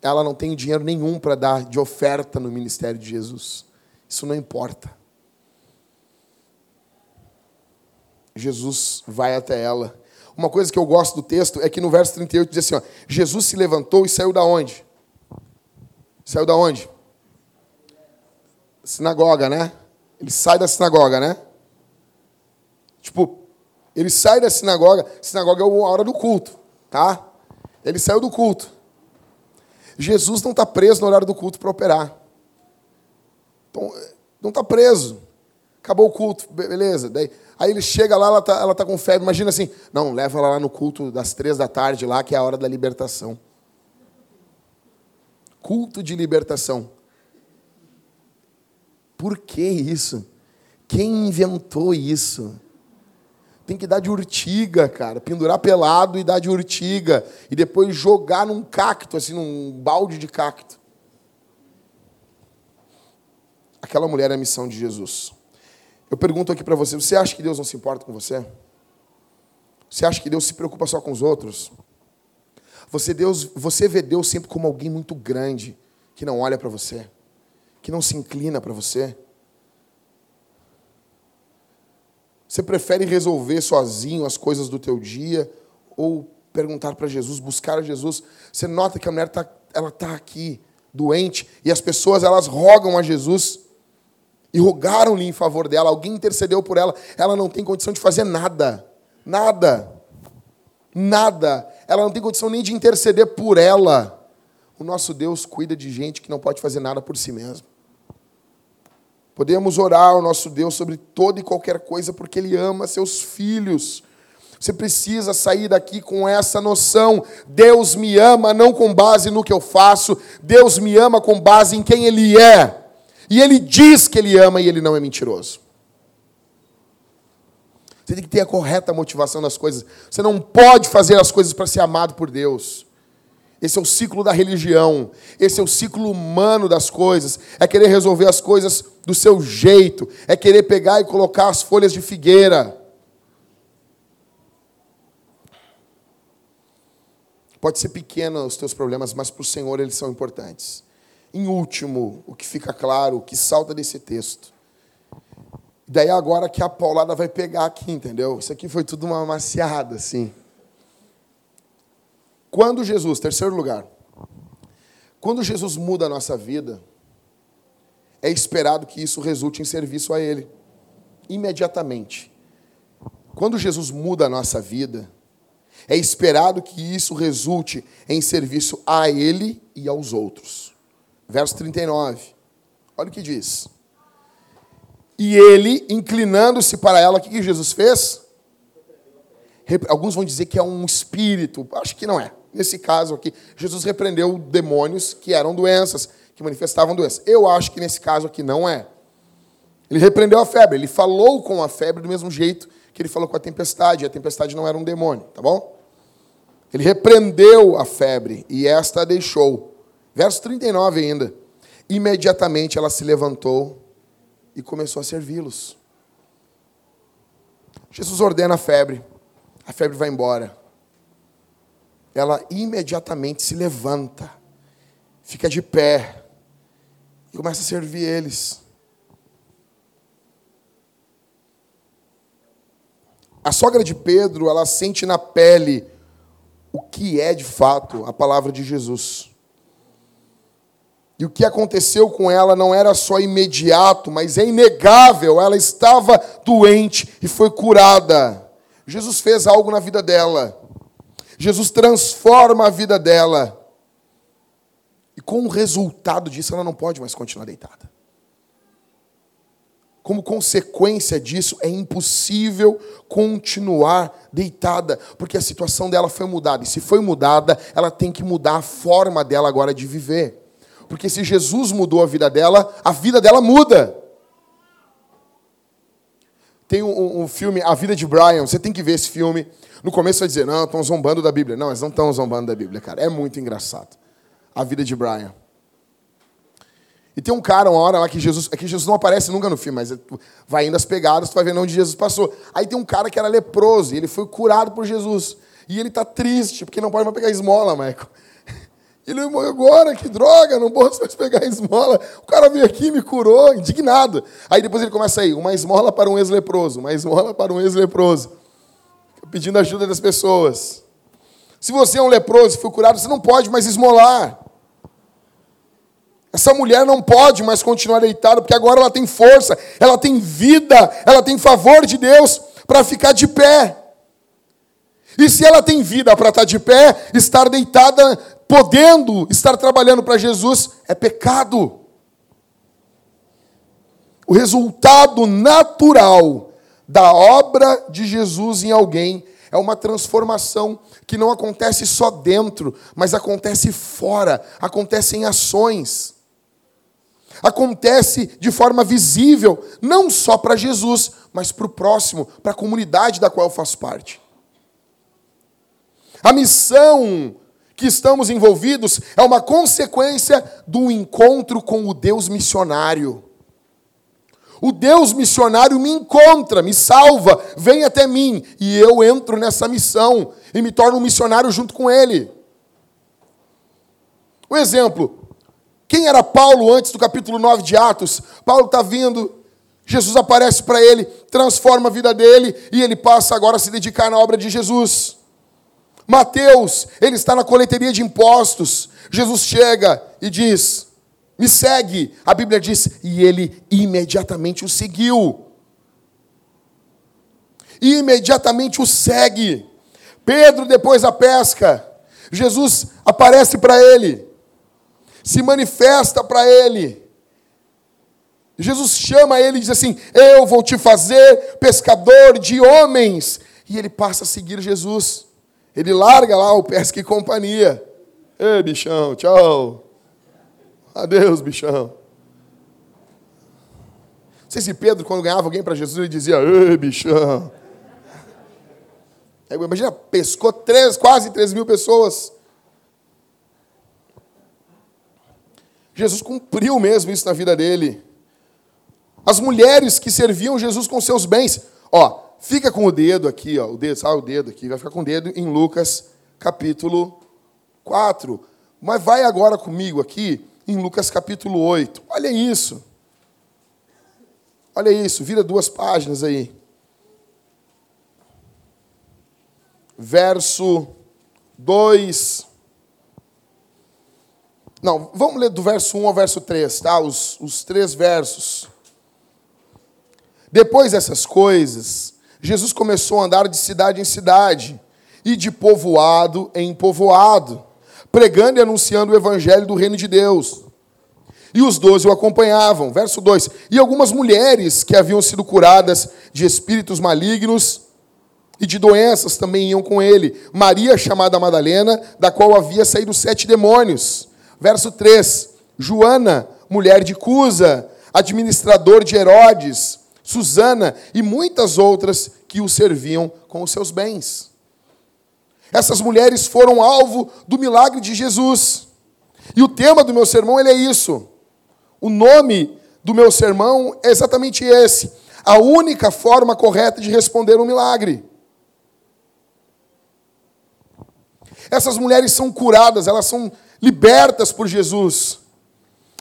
Ela não tem dinheiro nenhum para dar de oferta no ministério de Jesus. Isso não importa. Jesus vai até ela uma coisa que eu gosto do texto é que no verso 38 diz assim: ó, Jesus se levantou e saiu da onde? Saiu da onde? Sinagoga, né? Ele sai da sinagoga, né? Tipo, ele sai da sinagoga, sinagoga é a hora do culto, tá? Ele saiu do culto. Jesus não está preso no horário do culto para operar. Então, não está preso. Acabou o culto, beleza. Daí, aí ele chega lá, ela está ela tá com febre. Imagina assim, não, leva ela lá no culto das três da tarde, lá, que é a hora da libertação. Culto de libertação. Por que isso? Quem inventou isso? Tem que dar de urtiga, cara. Pendurar pelado e dar de urtiga. E depois jogar num cacto, assim, num balde de cacto. Aquela mulher é a missão de Jesus. Eu pergunto aqui para você: você acha que Deus não se importa com você? Você acha que Deus se preocupa só com os outros? Você, Deus, você vê Deus sempre como alguém muito grande, que não olha para você, que não se inclina para você? Você prefere resolver sozinho as coisas do teu dia ou perguntar para Jesus, buscar a Jesus? Você nota que a mulher está ela tá aqui, doente, e as pessoas elas rogam a Jesus e rogaram-lhe em favor dela, alguém intercedeu por ela, ela não tem condição de fazer nada. Nada. Nada. Ela não tem condição nem de interceder por ela. O nosso Deus cuida de gente que não pode fazer nada por si mesmo. Podemos orar ao nosso Deus sobre toda e qualquer coisa, porque Ele ama seus filhos. Você precisa sair daqui com essa noção. Deus me ama não com base no que eu faço, Deus me ama com base em quem Ele é. E ele diz que ele ama e ele não é mentiroso. Você tem que ter a correta motivação das coisas. Você não pode fazer as coisas para ser amado por Deus. Esse é o ciclo da religião. Esse é o ciclo humano das coisas. É querer resolver as coisas do seu jeito. É querer pegar e colocar as folhas de figueira. Pode ser pequeno os teus problemas, mas para o Senhor eles são importantes. Em último, o que fica claro, o que salta desse texto. Daí agora que a paulada vai pegar aqui, entendeu? Isso aqui foi tudo uma maciada, assim. Quando Jesus, terceiro lugar, quando Jesus muda a nossa vida, é esperado que isso resulte em serviço a Ele, imediatamente. Quando Jesus muda a nossa vida, É esperado que isso resulte em serviço a ele e aos outros. Verso 39. Olha o que diz. E ele, inclinando-se para ela, o que Jesus fez? Alguns vão dizer que é um espírito. Acho que não é. Nesse caso aqui, Jesus repreendeu demônios que eram doenças, que manifestavam doenças. Eu acho que nesse caso aqui não é. Ele repreendeu a febre, ele falou com a febre do mesmo jeito que ele falou com a tempestade, e a tempestade não era um demônio, tá bom? Ele repreendeu a febre e esta a deixou. Verso 39 ainda. Imediatamente ela se levantou e começou a servi-los. Jesus ordena a febre, a febre vai embora. Ela imediatamente se levanta, fica de pé e começa a servir eles. A sogra de Pedro, ela sente na pele o que é de fato a palavra de Jesus. E o que aconteceu com ela não era só imediato, mas é inegável. Ela estava doente e foi curada. Jesus fez algo na vida dela. Jesus transforma a vida dela. E com o resultado disso, ela não pode mais continuar deitada. Como consequência disso, é impossível continuar deitada, porque a situação dela foi mudada. E se foi mudada, ela tem que mudar a forma dela agora de viver. Porque se Jesus mudou a vida dela, a vida dela muda. Tem um, um, filme, A Vida de Brian, você tem que ver esse filme. No começo vai dizer, não, estão zombando da Bíblia. Não, eles não estão zombando da Bíblia, cara. É muito engraçado. A Vida de Brian. E tem um cara, uma hora lá que Jesus. É que Jesus não aparece nunca no filme, mas vai indo as pegadas, tu vai vendo onde Jesus passou. Aí tem um cara que era leproso, e ele foi curado por Jesus. E ele está triste, porque não pode mais pegar esmola, Michael. Ele morreu agora, que droga, não posso mais pegar esmola. O cara veio aqui me curou, indignado. Aí depois ele começa aí, uma esmola para um ex-leproso, uma esmola para um ex-leproso. Pedindo ajuda das pessoas. Se você é um leproso e foi curado, você não pode mais esmolar. Essa mulher não pode mais continuar deitada, porque agora ela tem força, ela tem vida, ela tem favor de Deus para ficar de pé. E se ela tem vida para estar de pé, estar deitada, podendo estar trabalhando para Jesus, é pecado. O resultado natural da obra de Jesus em alguém é uma transformação que não acontece só dentro, mas acontece fora, acontece em ações acontece de forma visível, não só para Jesus, mas para o próximo, para a comunidade da qual eu faço parte. A missão que estamos envolvidos é uma consequência do encontro com o Deus missionário. O Deus missionário me encontra, me salva, vem até mim, e eu entro nessa missão e me torno um missionário junto com ele. Um exemplo, quem era Paulo antes do capítulo 9 de Atos? Paulo está vindo, Jesus aparece para ele, transforma a vida dele e ele passa agora a se dedicar na obra de Jesus. Mateus, ele está na coleteria de impostos. Jesus chega e diz: Me segue. A Bíblia diz: E ele imediatamente o seguiu. E imediatamente o segue. Pedro, depois da pesca, Jesus aparece para ele se manifesta para ele. Jesus chama ele e diz assim: Eu vou te fazer pescador de homens. E ele passa a seguir Jesus. Ele larga lá o pesca e companhia. Ei, bichão, tchau. Adeus, bichão. Não sei se Pedro, quando ganhava alguém para Jesus, ele dizia: Ei, bichão. Imagina, pescou três, quase três mil pessoas. Jesus cumpriu mesmo isso na vida dele. As mulheres que serviam Jesus com seus bens. Ó, fica com o dedo aqui, ó, o dedo, sabe o dedo aqui, vai ficar com o dedo em Lucas capítulo 4. Mas vai agora comigo aqui em Lucas capítulo 8. Olha isso. Olha isso, vira duas páginas aí. Verso 2 não, vamos ler do verso 1 ao verso 3, tá? Os, os três versos. Depois dessas coisas, Jesus começou a andar de cidade em cidade, e de povoado em povoado, pregando e anunciando o evangelho do reino de Deus. E os doze o acompanhavam. Verso 2: E algumas mulheres que haviam sido curadas de espíritos malignos e de doenças também iam com ele. Maria, chamada Madalena, da qual havia saído sete demônios. Verso 3: Joana, mulher de Cusa, administrador de Herodes, Susana e muitas outras que o serviam com os seus bens. Essas mulheres foram alvo do milagre de Jesus. E o tema do meu sermão ele é isso. O nome do meu sermão é exatamente esse: a única forma correta de responder um milagre. Essas mulheres são curadas, elas são libertas por Jesus.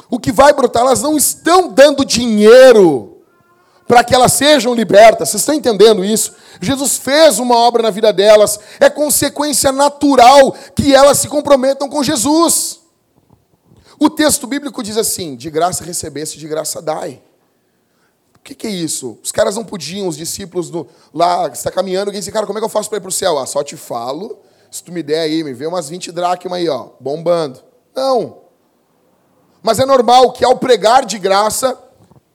O que vai brotar, elas não estão dando dinheiro para que elas sejam libertas. Vocês estão entendendo isso? Jesus fez uma obra na vida delas, é consequência natural que elas se comprometam com Jesus. O texto bíblico diz assim: de graça recebesse, de graça dai. O que, que, é isso? Os caras não podiam, os discípulos do, lá, está caminhando, alguém disse, cara, como é que eu faço para ir para o céu? Ah, só te falo, se tu me der aí, me vê umas 20 dracmas aí, ó, bombando. Não. Mas é normal que ao pregar de graça,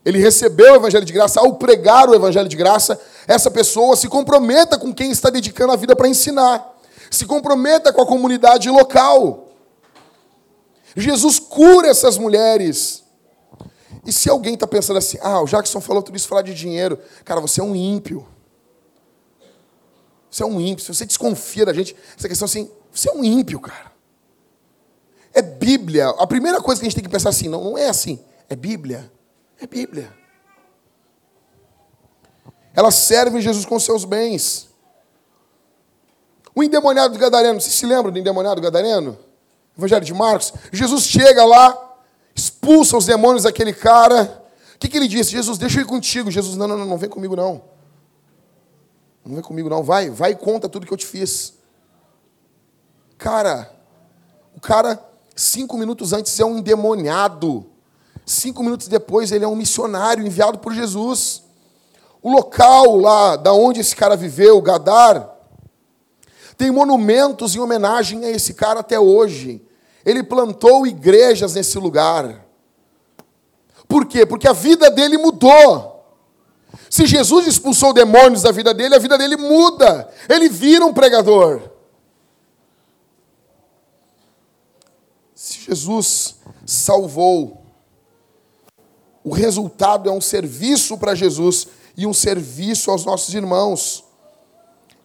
ele recebeu o evangelho de graça, ao pregar o evangelho de graça, essa pessoa se comprometa com quem está dedicando a vida para ensinar, se comprometa com a comunidade local. Jesus cura essas mulheres. E se alguém está pensando assim, ah, o Jackson falou tudo isso, falar de dinheiro, cara, você é um ímpio. Você é um ímpio. Se você desconfia da gente, essa questão assim, você é um ímpio, cara. É Bíblia. A primeira coisa que a gente tem que pensar assim, não, não é assim, é Bíblia. É Bíblia. Ela serve Jesus com seus bens. O endemoniado gadareno, você se lembra do endemoniado gadareno? Evangelho de Marcos. Jesus chega lá, expulsa os demônios daquele cara. O que, que ele disse? Jesus, deixa eu ir contigo. Jesus, não, não, não, não vem comigo não. Não vem comigo não. Vai, vai e conta tudo que eu te fiz. Cara, o cara, cinco minutos antes, é um endemoniado. Cinco minutos depois, ele é um missionário enviado por Jesus. O local lá da onde esse cara viveu, Gadar, tem monumentos em homenagem a esse cara até hoje. Ele plantou igrejas nesse lugar. Por quê? Porque a vida dele mudou. Se Jesus expulsou demônios da vida dele, a vida dele muda. Ele vira um pregador. Se Jesus salvou o resultado é um serviço para Jesus e um serviço aos nossos irmãos.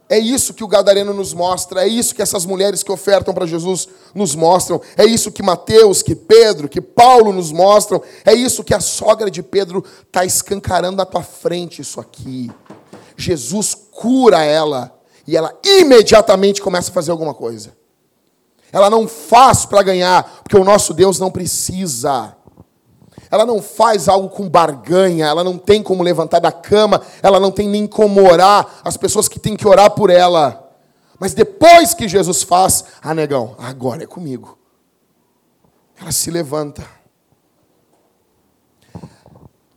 É isso que o Gadareno nos mostra, é isso que essas mulheres que ofertam para Jesus nos mostram, é isso que Mateus, que Pedro, que Paulo nos mostram, é isso que a sogra de Pedro está escancarando na tua frente, isso aqui. Jesus cura ela e ela imediatamente começa a fazer alguma coisa. Ela não faz para ganhar, porque o nosso Deus não precisa ela não faz algo com barganha, ela não tem como levantar da cama, ela não tem nem como orar, as pessoas que têm que orar por ela. Mas depois que Jesus faz, ah, negão, agora é comigo. Ela se levanta.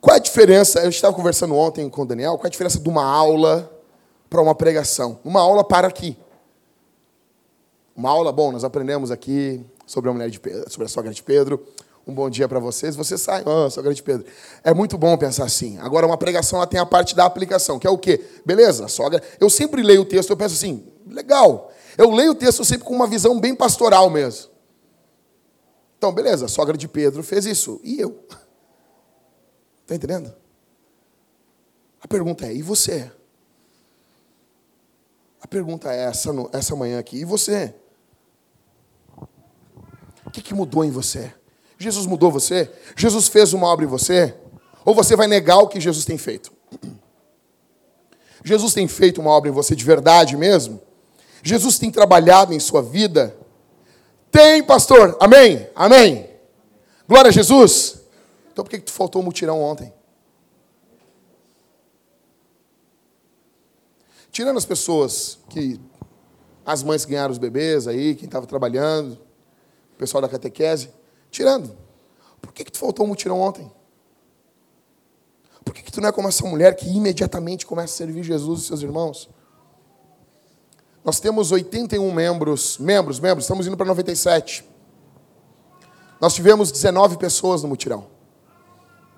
Qual é a diferença? Eu estava conversando ontem com o Daniel, qual é a diferença de uma aula para uma pregação? Uma aula para aqui. Uma aula, bom, nós aprendemos aqui sobre a mulher de Pedro, sobre a sogra de Pedro, um bom dia para vocês, você sai, oh, sou grande Pedro. É muito bom pensar assim. Agora, uma pregação ela tem a parte da aplicação, que é o quê? Beleza, sogra. Eu sempre leio o texto, eu penso assim, legal. Eu leio o texto sempre com uma visão bem pastoral mesmo. Então, beleza, a sogra de Pedro fez isso. E eu? Está entendendo? A pergunta é: e você? A pergunta é essa, essa manhã aqui: e você? O que, que mudou em você? Jesus mudou você? Jesus fez uma obra em você? Ou você vai negar o que Jesus tem feito? Jesus tem feito uma obra em você de verdade mesmo? Jesus tem trabalhado em sua vida? Tem, pastor. Amém? Amém. Glória a Jesus. Então por que, tu faltou o mutirão ontem? Tirando as pessoas que. As mães que ganharam os bebês aí, quem estava trabalhando, o pessoal da catequese. Tirando. Por que, que tu faltou um mutirão ontem? Por que, que tu não é como essa mulher que imediatamente começa a servir Jesus e seus irmãos? Nós temos 81 membros, membros, membros, estamos indo para 97. Nós tivemos 19 pessoas no mutirão.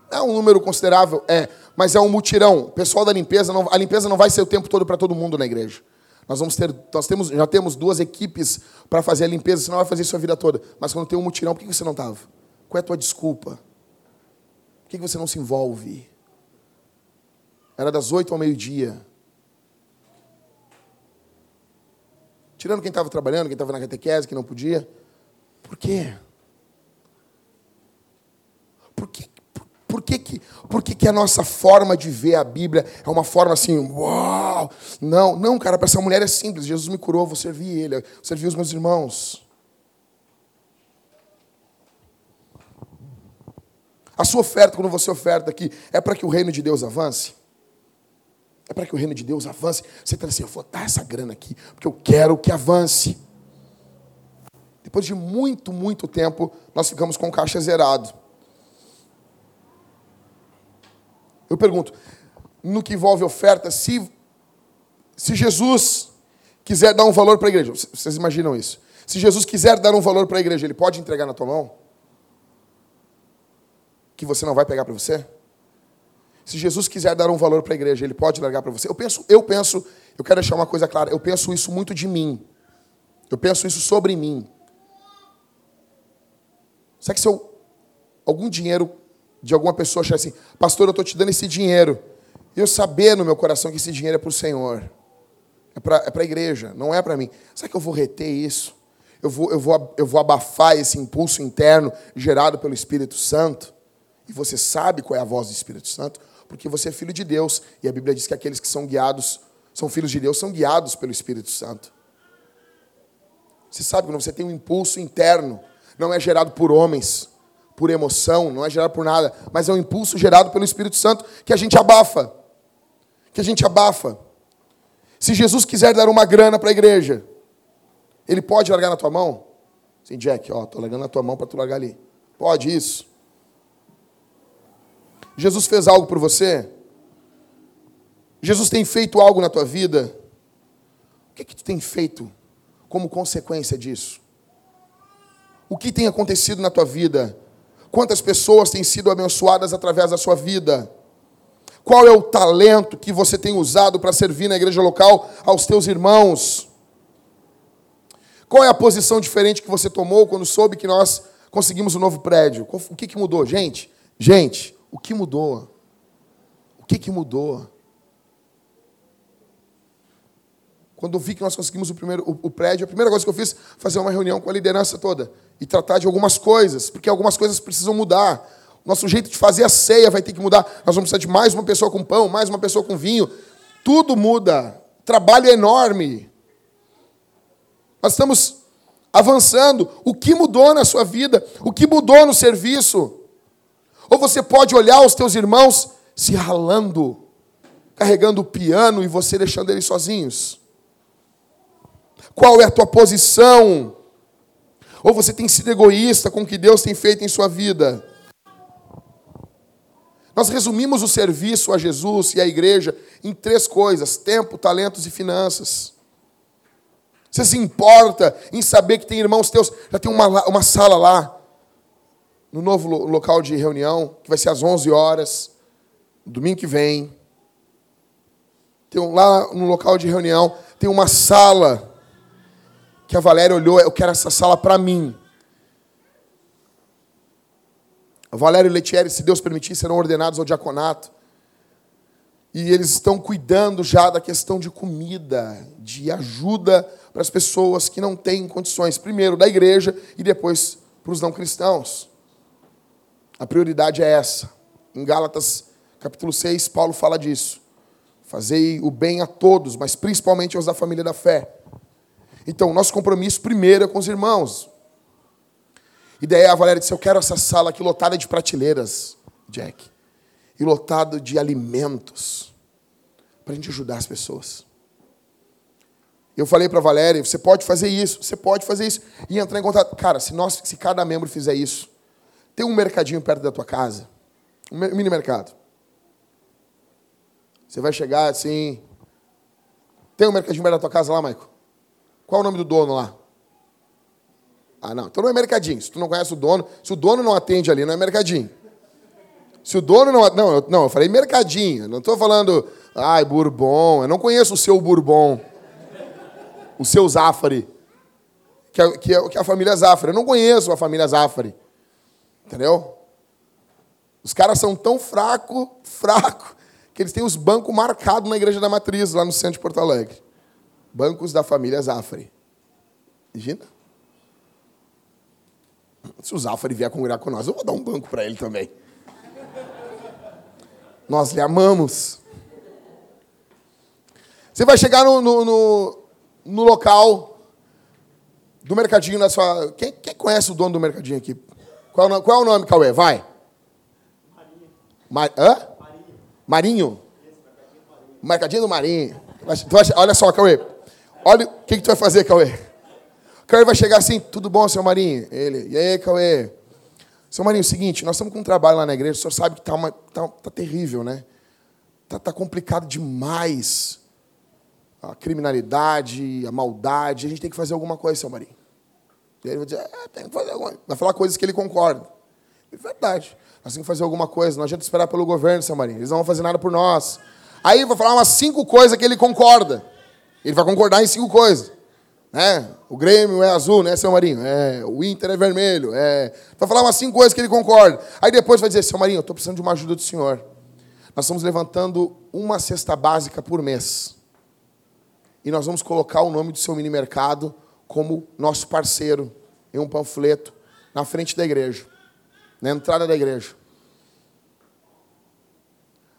É um número considerável, é, mas é um mutirão. O pessoal da limpeza, não, a limpeza não vai ser o tempo todo para todo mundo na igreja. Nós vamos ter, nós temos, já temos duas equipes para fazer a limpeza, você não vai fazer isso a vida toda. Mas quando tem um mutirão, por que você não estava? Qual é a tua desculpa? Por que você não se envolve? Era das oito ao meio-dia. Tirando quem estava trabalhando, quem estava na catequese, que não podia. Por quê? Por que, por que, que, por que, que a nossa forma de ver a Bíblia é uma forma assim, uau? Não, não, cara, para essa mulher é simples. Jesus me curou, vou servir ele, vou servir os meus irmãos. A sua oferta, quando você oferta aqui, é para que o reino de Deus avance? É para que o reino de Deus avance. Você está assim, eu vou dar essa grana aqui, porque eu quero que avance. Depois de muito, muito tempo, nós ficamos com o caixa zerado. Eu pergunto, no que envolve oferta, se, se Jesus quiser dar um valor para a igreja, vocês imaginam isso? Se Jesus quiser dar um valor para a igreja, ele pode entregar na tua mão? Que você não vai pegar para você? Se Jesus quiser dar um valor para a igreja, ele pode largar para você? Eu penso, eu penso, eu quero deixar uma coisa clara, eu penso isso muito de mim. Eu penso isso sobre mim. Será que se eu algum dinheiro de alguma pessoa achar assim, pastor, eu estou te dando esse dinheiro. Eu saber no meu coração que esse dinheiro é para o Senhor. É para é a igreja, não é para mim. Será que eu vou reter isso? Eu vou, eu, vou, eu vou abafar esse impulso interno gerado pelo Espírito Santo? E você sabe qual é a voz do Espírito Santo? Porque você é filho de Deus. E a Bíblia diz que aqueles que são guiados, são filhos de Deus, são guiados pelo Espírito Santo. Você sabe quando você tem um impulso interno, não é gerado por homens, por emoção, não é gerado por nada, mas é um impulso gerado pelo Espírito Santo que a gente abafa. Que a gente abafa. Se Jesus quiser dar uma grana para a igreja, ele pode largar na tua mão? Sim, Jack, ó, tô largando na tua mão para tu largar ali. Pode isso? Jesus fez algo por você? Jesus tem feito algo na tua vida? O que, é que tu tem feito como consequência disso? O que tem acontecido na tua vida Quantas pessoas têm sido abençoadas através da sua vida? Qual é o talento que você tem usado para servir na igreja local aos teus irmãos? Qual é a posição diferente que você tomou quando soube que nós conseguimos um novo prédio? O que, que mudou? Gente, gente, o que mudou? O que, que mudou? Quando vi que nós conseguimos o, primeiro, o, o prédio, a primeira coisa que eu fiz foi fazer uma reunião com a liderança toda e tratar de algumas coisas, porque algumas coisas precisam mudar. Nosso jeito de fazer a ceia vai ter que mudar. Nós vamos precisar de mais uma pessoa com pão, mais uma pessoa com vinho. Tudo muda. Trabalho é enorme. Nós estamos avançando. O que mudou na sua vida? O que mudou no serviço? Ou você pode olhar os teus irmãos se ralando, carregando o piano e você deixando eles sozinhos. Qual é a tua posição? Ou você tem sido egoísta com o que Deus tem feito em sua vida? Nós resumimos o serviço a Jesus e à igreja em três coisas: tempo, talentos e finanças. Você se importa em saber que tem irmãos teus, já tem uma, uma sala lá, no novo local de reunião, que vai ser às 11 horas, domingo que vem. Tem um, lá no local de reunião, tem uma sala que a Valéria olhou, eu quero essa sala para mim. A Valéria e o Letieri, se Deus permitir, serão ordenados ao diaconato. E eles estão cuidando já da questão de comida, de ajuda para as pessoas que não têm condições. Primeiro da igreja e depois para os não cristãos. A prioridade é essa. Em Gálatas, capítulo 6, Paulo fala disso. Fazei o bem a todos, mas principalmente aos da família da fé. Então, nosso compromisso primeiro é com os irmãos. E daí a Valéria disse: Eu quero essa sala aqui lotada de prateleiras, Jack, e lotado de alimentos, para a gente ajudar as pessoas. Eu falei para a Valéria: Você pode fazer isso, você pode fazer isso, e entrar em contato. Cara, se, nós, se cada membro fizer isso, tem um mercadinho perto da tua casa, um mini mercado. Você vai chegar assim. Tem um mercadinho perto da tua casa lá, Maico? Qual é o nome do dono lá? Ah, não. Então não é mercadinho. Se tu não conhece o dono, se o dono não atende ali, não é mercadinho. Se o dono não. Não, eu, não, eu falei mercadinho. Não estou falando, ai, Bourbon. Eu não conheço o seu Bourbon. O seu Zafari. Que é, que é, que é a família Zafari. Eu não conheço a família Zafari. Entendeu? Os caras são tão fraco, fraco, que eles têm os bancos marcados na Igreja da Matriz, lá no centro de Porto Alegre. Bancos da família Zafari. Imagina? Se o Zafari vier congregar com nós, eu vou dar um banco para ele também. Nós lhe amamos. Você vai chegar no, no, no, no local do mercadinho na sua. Quem, quem, conhece o dono do mercadinho aqui? Qual, é qual é o nome, Cauê? Vai. Marinho. Mar... Hã? Marinho. Marinho? Mercadinho do Marinho. Olha só, Cauê. Olha o que, que tu vai fazer, Cauê. Cauê vai chegar assim, tudo bom, seu Marinho? Ele, e aí, Cauê? Seu Marinho, é o seguinte, nós estamos com um trabalho lá na igreja, o senhor sabe que está tá, tá terrível, né? Está tá complicado demais. A criminalidade, a maldade, a gente tem que fazer alguma coisa, seu Marinho. E ele vai dizer, é, tem que fazer alguma coisa. Vai falar coisas que ele concorda. É verdade. Nós temos que fazer alguma coisa, não adianta esperar pelo governo, seu Marinho. Eles não vão fazer nada por nós. Aí vai falar umas cinco coisas que ele concorda. Ele vai concordar em cinco coisas. Né? O Grêmio é azul, né, seu Marinho? É, o Inter é vermelho. É... Vai falar umas cinco coisas que ele concorda. Aí depois vai dizer, seu Marinho, eu estou precisando de uma ajuda do senhor. Nós estamos levantando uma cesta básica por mês. E nós vamos colocar o nome do seu mini mercado como nosso parceiro em um panfleto na frente da igreja, na entrada da igreja.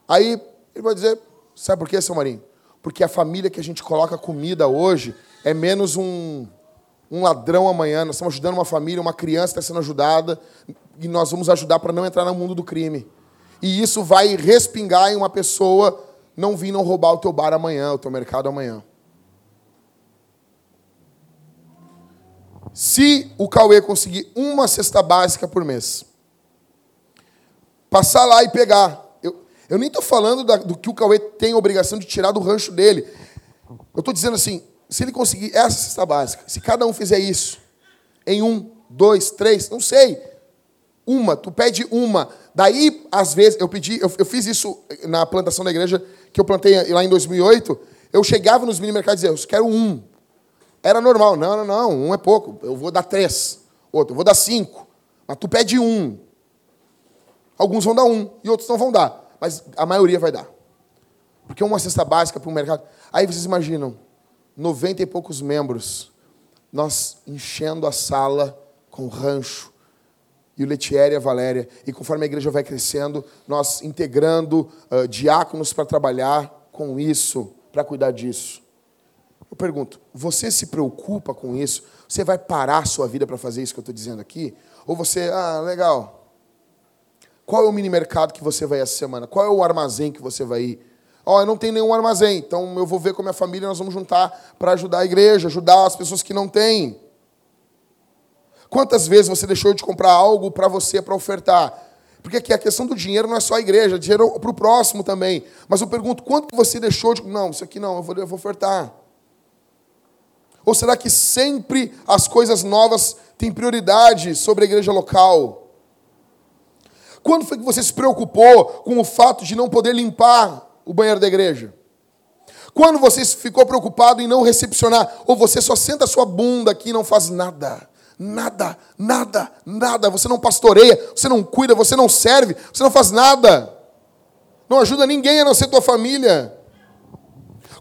Aí ele vai dizer, sabe por quê, seu Marinho? Porque a família que a gente coloca comida hoje é menos um, um ladrão amanhã. Nós estamos ajudando uma família, uma criança está sendo ajudada, e nós vamos ajudar para não entrar no mundo do crime. E isso vai respingar em uma pessoa não vir não roubar o teu bar amanhã, o teu mercado amanhã. Se o Cauê conseguir uma cesta básica por mês, passar lá e pegar. Eu, nem estou falando da, do que o Cauê tem obrigação de tirar do rancho dele. Eu estou dizendo assim, se ele conseguir essa cesta básica, se cada um fizer isso, em um, dois, três, não sei, uma, tu pede uma. Daí, às vezes, eu pedi, eu, eu fiz isso na plantação da igreja, que eu plantei lá em 2008, eu chegava nos mini mercados e dizia, eu quero um. Era normal, não, não, não, um é pouco, eu vou dar três. Outro, eu vou dar cinco. Mas tu pede um. Alguns vão dar um e outros não vão dar. Mas a maioria vai dar. Porque uma cesta básica para um mercado. Aí vocês imaginam, noventa e poucos membros, nós enchendo a sala com o rancho, e o Letieri e a Valéria, e conforme a igreja vai crescendo, nós integrando uh, diáconos para trabalhar com isso, para cuidar disso. Eu pergunto, você se preocupa com isso? Você vai parar a sua vida para fazer isso que eu estou dizendo aqui? Ou você, ah, legal. Qual é o mini mercado que você vai essa semana? Qual é o armazém que você vai ir? Ó, oh, eu não tenho nenhum armazém, então eu vou ver com a minha família, nós vamos juntar para ajudar a igreja, ajudar as pessoas que não têm. Quantas vezes você deixou de comprar algo para você, para ofertar? Porque aqui a questão do dinheiro não é só a igreja, é dinheiro para o próximo também. Mas eu pergunto, quanto você deixou de. Não, isso aqui não, eu vou, eu vou ofertar. Ou será que sempre as coisas novas têm prioridade sobre a igreja local? Quando foi que você se preocupou com o fato de não poder limpar o banheiro da igreja? Quando você ficou preocupado em não recepcionar, ou você só senta a sua bunda aqui e não faz nada? Nada, nada, nada. Você não pastoreia, você não cuida, você não serve, você não faz nada. Não ajuda ninguém a não ser tua família.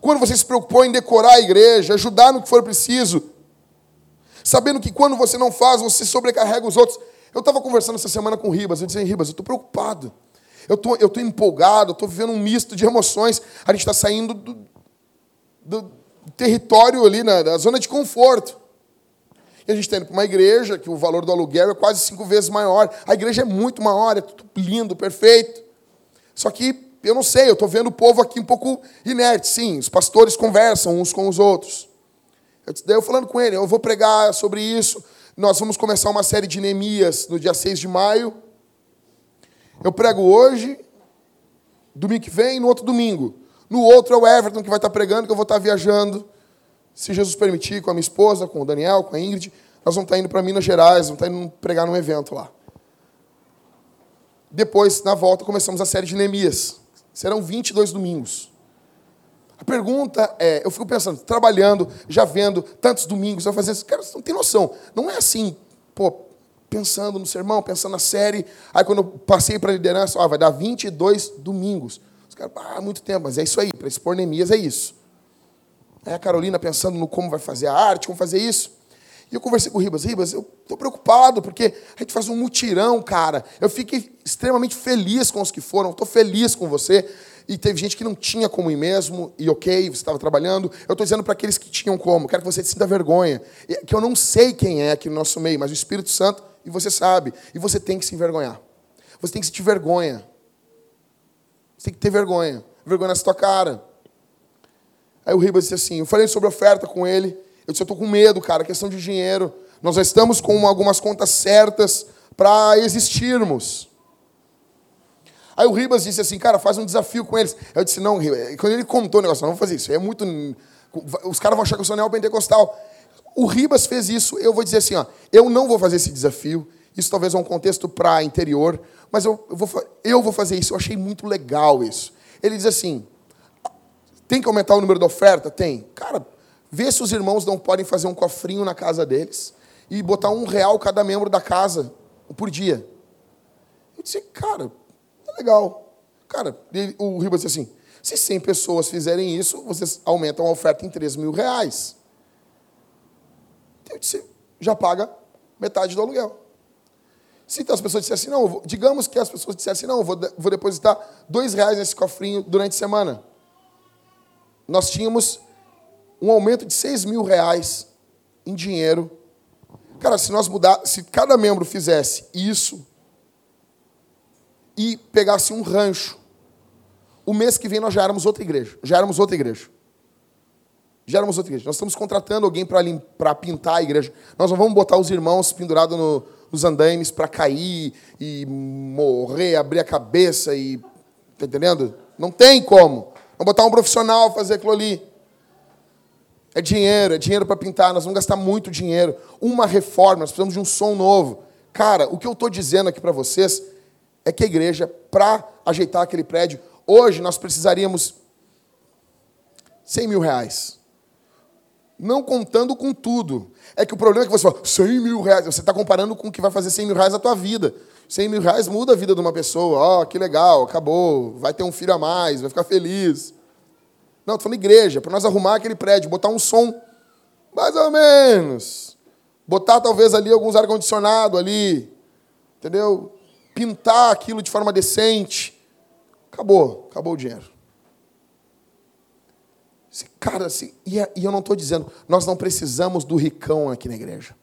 Quando você se preocupou em decorar a igreja, ajudar no que for preciso, sabendo que quando você não faz, você sobrecarrega os outros. Eu estava conversando essa semana com o Ribas, eu disse, Ribas, eu estou preocupado. Eu tô, estou tô empolgado, estou vivendo um misto de emoções. A gente está saindo do, do, território ali, na, da zona de conforto. E a gente está indo para uma igreja que o valor do aluguel é quase cinco vezes maior. A igreja é muito maior, é tudo lindo, perfeito. Só que, eu não sei, eu estou vendo o povo aqui um pouco inerte. Sim, os pastores conversam uns com os outros. Eu, daí eu falando com ele, eu vou pregar sobre isso. Nós vamos começar uma série de Neemias no dia 6 de maio. Eu prego hoje, domingo que vem, no outro domingo. No outro é o Everton que vai estar pregando, que eu vou estar viajando. se Jesus permitir, com a minha esposa, com o Daniel, com a Ingrid, nós vamos estar indo para Minas Gerais, vamos estar indo pregar num evento lá. Depois, na volta, começamos a série de Neemias. Serão 22 domingos. A pergunta é, eu fico pensando, trabalhando, já vendo tantos domingos, eu fazer isso, cara, você não tem noção. Não é assim, pô, pensando no sermão, pensando na série. Aí quando eu passei para a liderança, ó, vai dar 22 domingos. Os caras, ah, muito tempo, mas é isso aí, para expor Neemias é isso. Aí a Carolina pensando no como vai fazer a arte, como fazer isso. E eu conversei com o Ribas, Ribas, eu estou preocupado, porque a gente faz um mutirão, cara. Eu fiquei extremamente feliz com os que foram, estou feliz com você. E teve gente que não tinha como ir mesmo, e ok, você estava trabalhando. Eu estou dizendo para aqueles que tinham como, quero que você sinta vergonha. Que eu não sei quem é aqui no nosso meio, mas o Espírito Santo, e você sabe. E você tem que se envergonhar. Você tem que sentir vergonha. Você tem que ter vergonha. Vergonha nessa tua cara. Aí o Ribas disse assim: eu falei sobre oferta com ele. Eu disse: eu estou com medo, cara, questão de dinheiro. Nós já estamos com algumas contas certas para existirmos. Aí o Ribas disse assim, cara, faz um desafio com eles. Eu disse, não, Ribas. Quando ele contou o negócio, não vou fazer isso. É muito. Os caras vão achar que eu sou neopentecostal. O Ribas fez isso, eu vou dizer assim, ó, eu não vou fazer esse desafio. Isso talvez é um contexto para interior, mas eu, eu, vou, eu vou fazer isso. Eu achei muito legal isso. Ele diz assim: tem que aumentar o número de oferta? Tem. Cara, vê se os irmãos não podem fazer um cofrinho na casa deles e botar um real cada membro da casa por dia. Eu disse, cara, legal. Cara, o Ribas disse assim: se 100 pessoas fizerem isso, vocês aumentam a oferta em 3 mil reais. Eu disse: já paga metade do aluguel. Se então as pessoas dissessem, não, vou, digamos que as pessoas dissessem, não, vou, vou depositar dois reais nesse cofrinho durante a semana. Nós tínhamos um aumento de 6 mil reais em dinheiro. Cara, se nós mudar, se cada membro fizesse isso, e pegasse um rancho. O mês que vem nós já éramos outra igreja. Já éramos outra igreja. Já éramos outra igreja. Nós estamos contratando alguém para pintar a igreja. Nós não vamos botar os irmãos pendurados no, nos andaimes para cair e morrer, abrir a cabeça e. Está entendendo? Não tem como. Vamos botar um profissional fazer aquilo ali. É dinheiro, é dinheiro para pintar. Nós vamos gastar muito dinheiro. Uma reforma, nós precisamos de um som novo. Cara, o que eu estou dizendo aqui para vocês é que a igreja, para ajeitar aquele prédio, hoje nós precisaríamos 100 mil reais. Não contando com tudo. É que o problema é que você fala, 100 mil reais. Você está comparando com o que vai fazer 100 mil reais na tua vida. 100 mil reais muda a vida de uma pessoa. Ó, oh, que legal, acabou. Vai ter um filho a mais, vai ficar feliz. Não, estou falando igreja, para nós arrumar aquele prédio, botar um som mais ou menos. Botar talvez ali alguns ar-condicionado ali. Entendeu? Pintar aquilo de forma decente. Acabou, acabou o dinheiro. Cara, assim, e eu não estou dizendo, nós não precisamos do ricão aqui na igreja.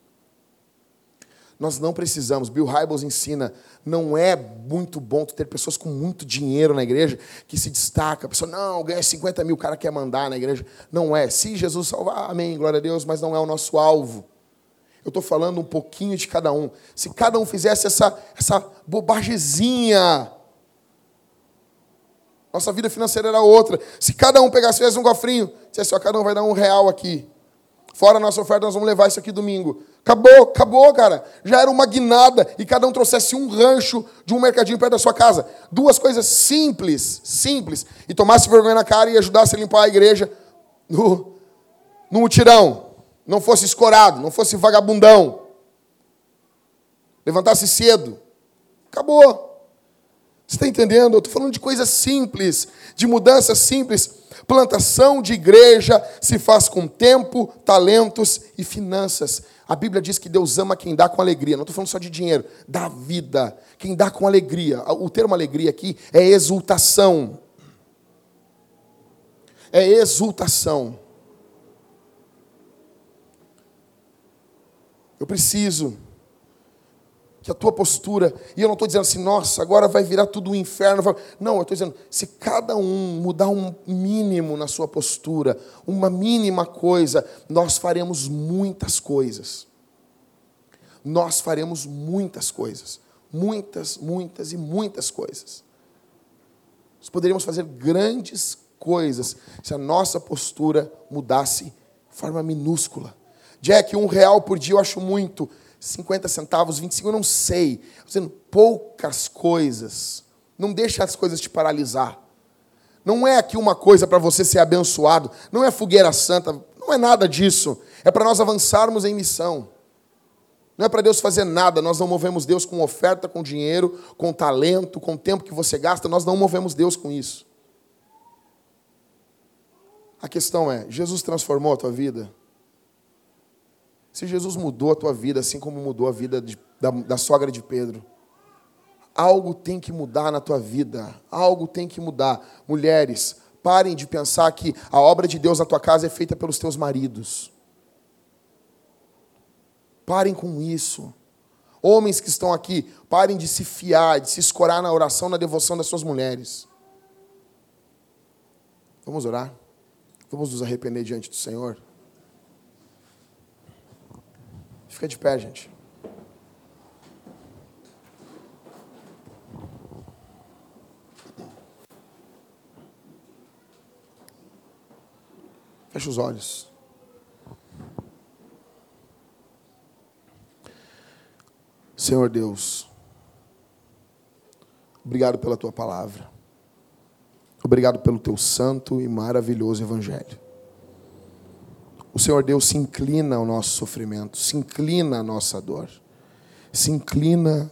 Nós não precisamos. Bill Hybels ensina, não é muito bom ter pessoas com muito dinheiro na igreja que se destaca. A pessoa, não, ganha 50 mil, o cara quer mandar na igreja. Não é. Se Jesus salvar, amém, glória a Deus, mas não é o nosso alvo. Eu estou falando um pouquinho de cada um. Se cada um fizesse essa, essa bobagezinha, nossa vida financeira era outra. Se cada um pegasse fizesse um cofrinho, dissesse, ó, cada um vai dar um real aqui. Fora a nossa oferta, nós vamos levar isso aqui domingo. Acabou, acabou, cara. Já era uma guinada e cada um trouxesse um rancho de um mercadinho perto da sua casa. Duas coisas simples, simples. E tomasse vergonha na cara e ajudasse a limpar a igreja no, no mutirão não fosse escorado, não fosse vagabundão, levantasse cedo, acabou. Você está entendendo? Eu estou falando de coisas simples, de mudanças simples. Plantação de igreja se faz com tempo, talentos e finanças. A Bíblia diz que Deus ama quem dá com alegria. Não estou falando só de dinheiro, da vida. Quem dá com alegria. O termo alegria aqui é exultação. É exultação. Eu preciso que a tua postura, e eu não estou dizendo assim, nossa, agora vai virar tudo um inferno. Não, eu estou dizendo, se cada um mudar um mínimo na sua postura, uma mínima coisa, nós faremos muitas coisas. Nós faremos muitas coisas. Muitas, muitas e muitas coisas. Nós poderíamos fazer grandes coisas se a nossa postura mudasse Forma minúscula. Jack, um real por dia eu acho muito. 50 centavos, 25, eu não sei. Dizendo, poucas coisas. Não deixa as coisas te paralisar. Não é aqui uma coisa para você ser abençoado. Não é fogueira santa. Não é nada disso. É para nós avançarmos em missão. Não é para Deus fazer nada, nós não movemos Deus com oferta, com dinheiro, com talento, com tempo que você gasta, nós não movemos Deus com isso. A questão é: Jesus transformou a tua vida? Se Jesus mudou a tua vida, assim como mudou a vida de, da, da sogra de Pedro, algo tem que mudar na tua vida, algo tem que mudar. Mulheres, parem de pensar que a obra de Deus na tua casa é feita pelos teus maridos. Parem com isso. Homens que estão aqui, parem de se fiar, de se escorar na oração, na devoção das suas mulheres. Vamos orar? Vamos nos arrepender diante do Senhor? Fica de pé, gente. Feche os olhos. Senhor Deus, obrigado pela tua palavra. Obrigado pelo teu santo e maravilhoso evangelho. O Senhor Deus se inclina ao nosso sofrimento, se inclina à nossa dor, se inclina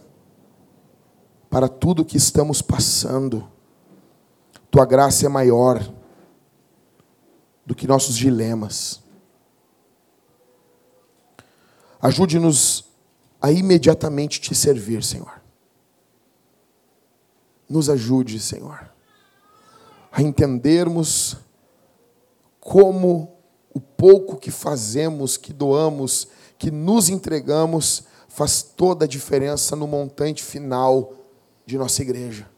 para tudo que estamos passando. Tua graça é maior do que nossos dilemas. Ajude-nos a imediatamente te servir, Senhor. Nos ajude, Senhor, a entendermos como o pouco que fazemos, que doamos, que nos entregamos, faz toda a diferença no montante final de nossa igreja.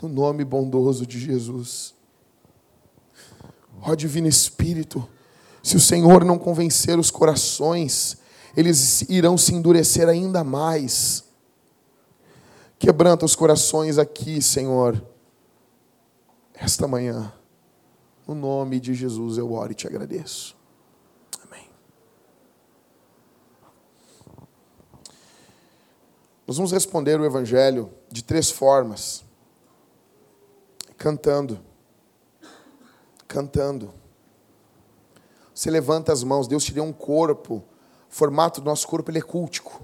No nome bondoso de Jesus. Ó Divino Espírito, se o Senhor não convencer os corações, eles irão se endurecer ainda mais. Quebranta os corações aqui, Senhor, esta manhã. No nome de Jesus eu oro e te agradeço. Amém. Nós vamos responder o Evangelho de três formas: cantando, cantando. Você levanta as mãos, Deus te deu um corpo formato do nosso corpo ele é cultico.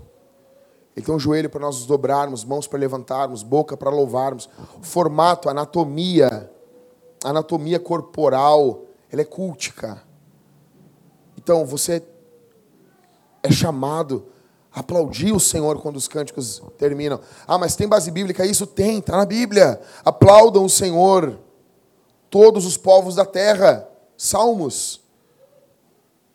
Ele tem um joelho para nós dobrarmos, mãos para levantarmos, boca para louvarmos. O formato, a anatomia, anatomia corporal, ela é cultica. Então, você é chamado a aplaudir o Senhor quando os cânticos terminam. Ah, mas tem base bíblica? Isso tem, está na Bíblia. Aplaudam o Senhor, todos os povos da terra. Salmos.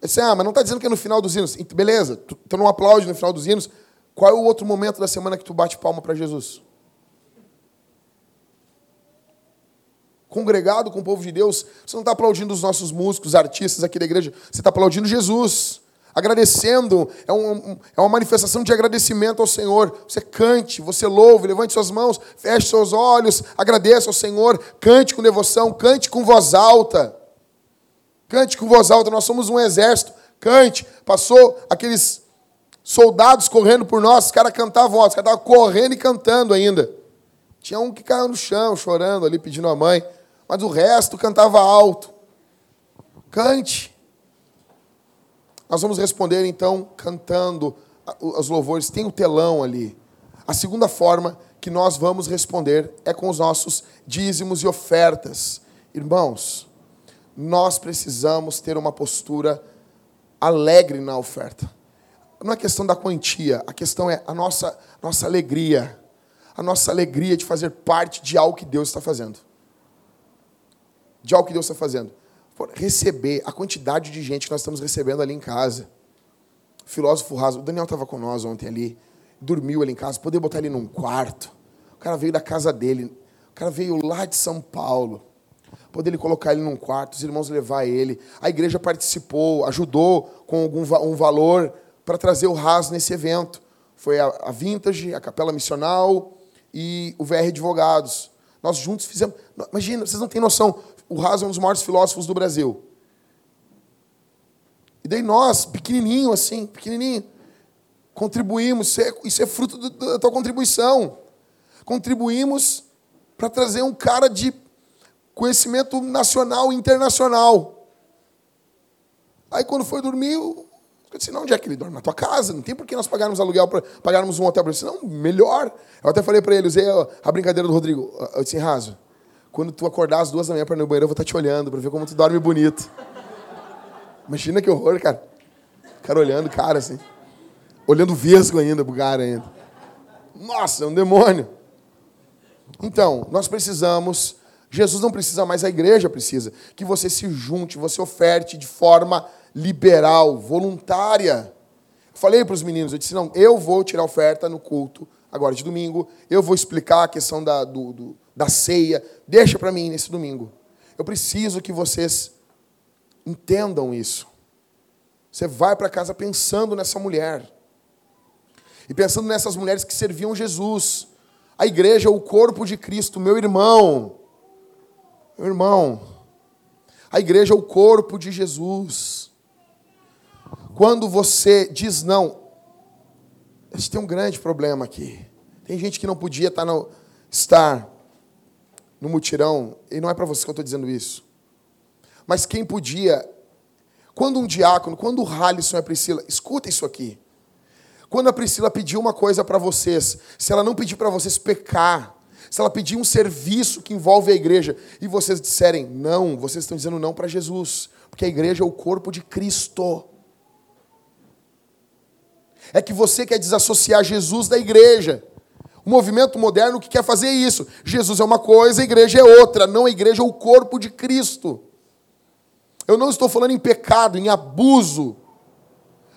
Disse, ah, mas não está dizendo que é no final dos hinos. Beleza, tu, tu não aplaude no final dos hinos. Qual é o outro momento da semana que tu bate palma para Jesus? Congregado com o povo de Deus, você não está aplaudindo os nossos músicos, artistas aqui da igreja, você está aplaudindo Jesus, agradecendo, é, um, é uma manifestação de agradecimento ao Senhor. Você cante, você louve, levante suas mãos, feche seus olhos, agradeça ao Senhor, cante com devoção, cante com voz alta. Cante com voz alta, nós somos um exército. Cante. Passou aqueles soldados correndo por nós, os caras cantavam os caras estavam correndo e cantando ainda. Tinha um que caiu no chão, chorando ali, pedindo a mãe, mas o resto cantava alto. Cante. Nós vamos responder então cantando os louvores. Tem o telão ali. A segunda forma que nós vamos responder é com os nossos dízimos e ofertas. Irmãos, nós precisamos ter uma postura alegre na oferta. Não é questão da quantia, a questão é a nossa, nossa alegria. A nossa alegria de fazer parte de algo que Deus está fazendo. De algo que Deus está fazendo. Receber a quantidade de gente que nós estamos recebendo ali em casa. O filósofo raso, o Daniel estava com nós ontem ali, dormiu ali em casa, poder botar ele num quarto. O cara veio da casa dele, o cara veio lá de São Paulo poder ele colocar ele num quarto, os irmãos levar ele. A igreja participou, ajudou com algum um valor para trazer o RAS nesse evento. Foi a, a Vintage, a Capela Missional e o VR Advogados. Nós juntos fizemos. Imagina, vocês não têm noção. O RAS é um dos maiores filósofos do Brasil. E daí nós, pequenininho assim, pequenininho, contribuímos, isso é, é fruto da tua contribuição. Contribuímos para trazer um cara de conhecimento nacional e internacional. Aí quando foi dormir, eu disse, não, onde é que ele dorme? Na tua casa, não tem por que nós pagarmos aluguel para pagarmos um hotel para ele. Não, melhor. Eu até falei para ele, usei a brincadeira do Rodrigo. Eu disse, Raso, quando tu acordar às duas da manhã para ir no banheiro, eu vou estar te olhando para ver como tu dorme bonito. Imagina que horror, cara. O cara olhando, cara, assim. Olhando vesgo ainda pro cara ainda. Nossa, é um demônio. Então, nós precisamos, Jesus não precisa mais, a igreja precisa, que você se junte, você oferte de forma liberal, voluntária. Falei para os meninos, eu disse, não, eu vou tirar oferta no culto, agora de domingo, eu vou explicar a questão da, do, do, da ceia, deixa para mim nesse domingo. Eu preciso que vocês entendam isso. Você vai para casa pensando nessa mulher. E pensando nessas mulheres que serviam Jesus. A igreja é o corpo de Cristo, meu irmão. Meu irmão. A igreja é o corpo de Jesus. Quando você diz não, a gente tem um grande problema aqui. Tem gente que não podia estar no, estar no mutirão, e não é para você que eu estou dizendo isso. Mas quem podia, quando um diácono, quando o Halisson e a Priscila, escuta isso aqui. Quando a Priscila pediu uma coisa para vocês, se ela não pedir para vocês pecar, se ela pedir um serviço que envolve a igreja e vocês disserem não, vocês estão dizendo não para Jesus, porque a igreja é o corpo de Cristo. É que você quer desassociar Jesus da igreja. O movimento moderno que quer fazer isso. Jesus é uma coisa, a igreja é outra. Não, a igreja é o corpo de Cristo. Eu não estou falando em pecado, em abuso.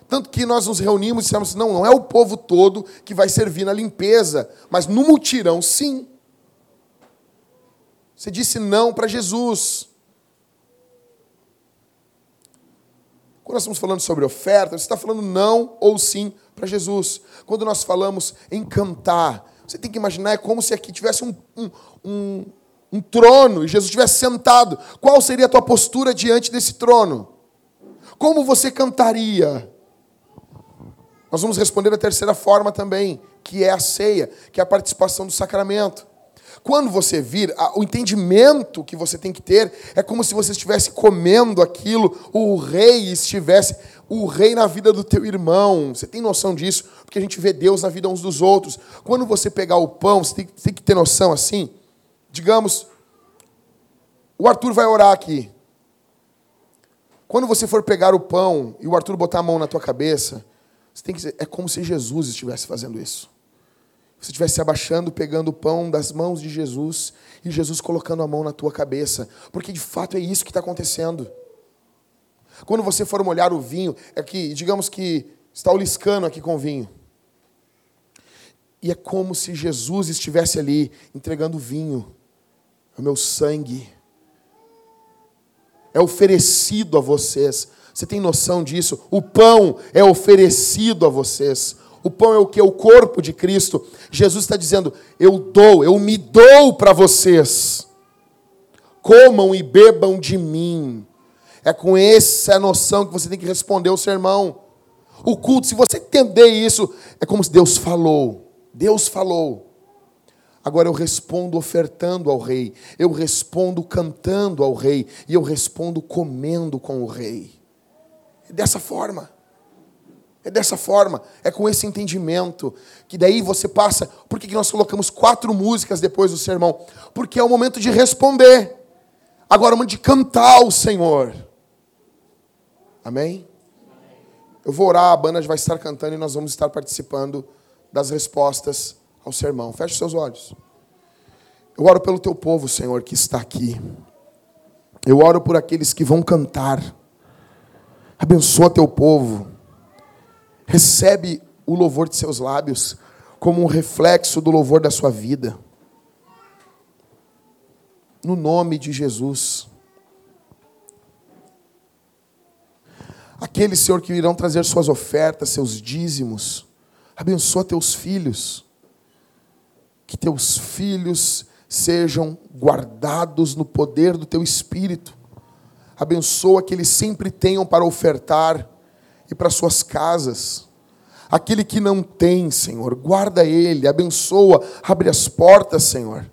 Tanto que nós nos reunimos e dissemos: não, não é o povo todo que vai servir na limpeza, mas no mutirão, sim. Você disse não para Jesus. Quando nós estamos falando sobre oferta, você está falando não ou sim para Jesus. Quando nós falamos em cantar, você tem que imaginar, é como se aqui tivesse um, um, um, um trono e Jesus estivesse sentado. Qual seria a tua postura diante desse trono? Como você cantaria? Nós vamos responder a terceira forma também, que é a ceia, que é a participação do sacramento. Quando você vir, o entendimento que você tem que ter é como se você estivesse comendo aquilo, o rei estivesse, o rei na vida do teu irmão. Você tem noção disso? Porque a gente vê Deus na vida uns dos outros. Quando você pegar o pão, você tem, tem que ter noção assim. Digamos, o Arthur vai orar aqui. Quando você for pegar o pão e o Arthur botar a mão na tua cabeça, você tem que dizer, é como se Jesus estivesse fazendo isso. Você estivesse se abaixando, pegando o pão das mãos de Jesus e Jesus colocando a mão na tua cabeça. Porque de fato é isso que está acontecendo. Quando você for molhar o vinho, é que, digamos que está o liscano aqui com o vinho. E é como se Jesus estivesse ali entregando vinho, o meu sangue. É oferecido a vocês você tem noção disso? O pão é oferecido a vocês. O pão é o que? É o corpo de Cristo. Jesus está dizendo: Eu dou, eu me dou para vocês. Comam e bebam de mim. É com essa noção que você tem que responder o sermão. O culto, se você entender isso, é como se Deus falou. Deus falou. Agora eu respondo ofertando ao rei, eu respondo cantando ao rei, e eu respondo comendo com o rei. É dessa forma. É dessa forma, é com esse entendimento, que daí você passa. Por que nós colocamos quatro músicas depois do sermão? Porque é o momento de responder. Agora é o momento de cantar ao Senhor. Amém? Eu vou orar, a banda vai estar cantando e nós vamos estar participando das respostas ao sermão. Feche seus olhos. Eu oro pelo teu povo, Senhor, que está aqui. Eu oro por aqueles que vão cantar. Abençoa teu povo. Recebe o louvor de seus lábios como um reflexo do louvor da sua vida. No nome de Jesus. Aqueles, Senhor, que irão trazer suas ofertas, seus dízimos. Abençoa teus filhos. Que teus filhos sejam guardados no poder do teu espírito abençoa que eles sempre tenham para ofertar, e para suas casas. Aquele que não tem, Senhor, guarda ele, abençoa, abre as portas, Senhor,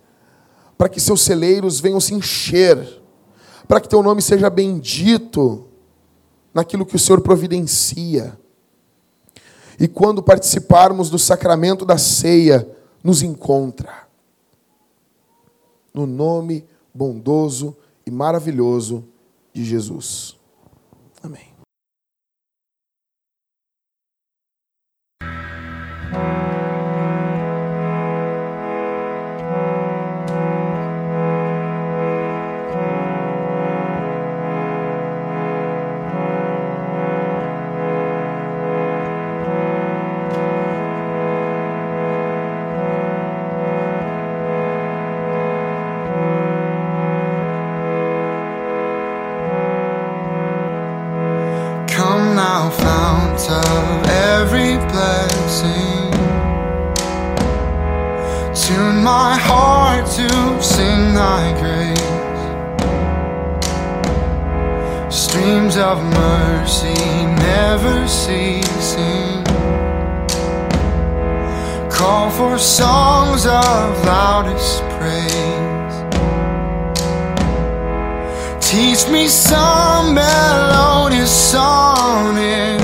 para que seus celeiros venham se encher, para que teu nome seja bendito naquilo que o Senhor providencia. E quando participarmos do sacramento da ceia, nos encontra. No nome bondoso e maravilhoso de Jesus. Of loudest praise. Teach me some melodious sonnet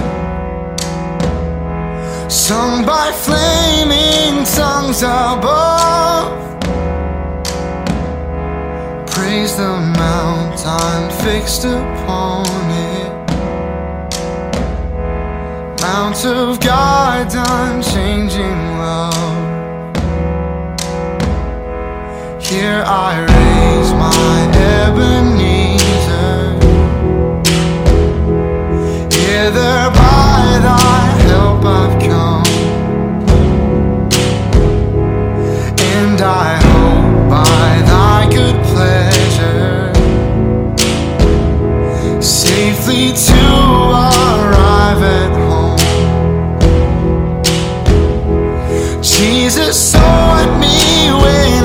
Sung by flaming tongues above. Praise the mountain fixed upon it Mount of God's unchanging Here I raise my Ebenezer. Hither by thy help I've come. And I hope by thy good pleasure safely to arrive at home. Jesus sought me when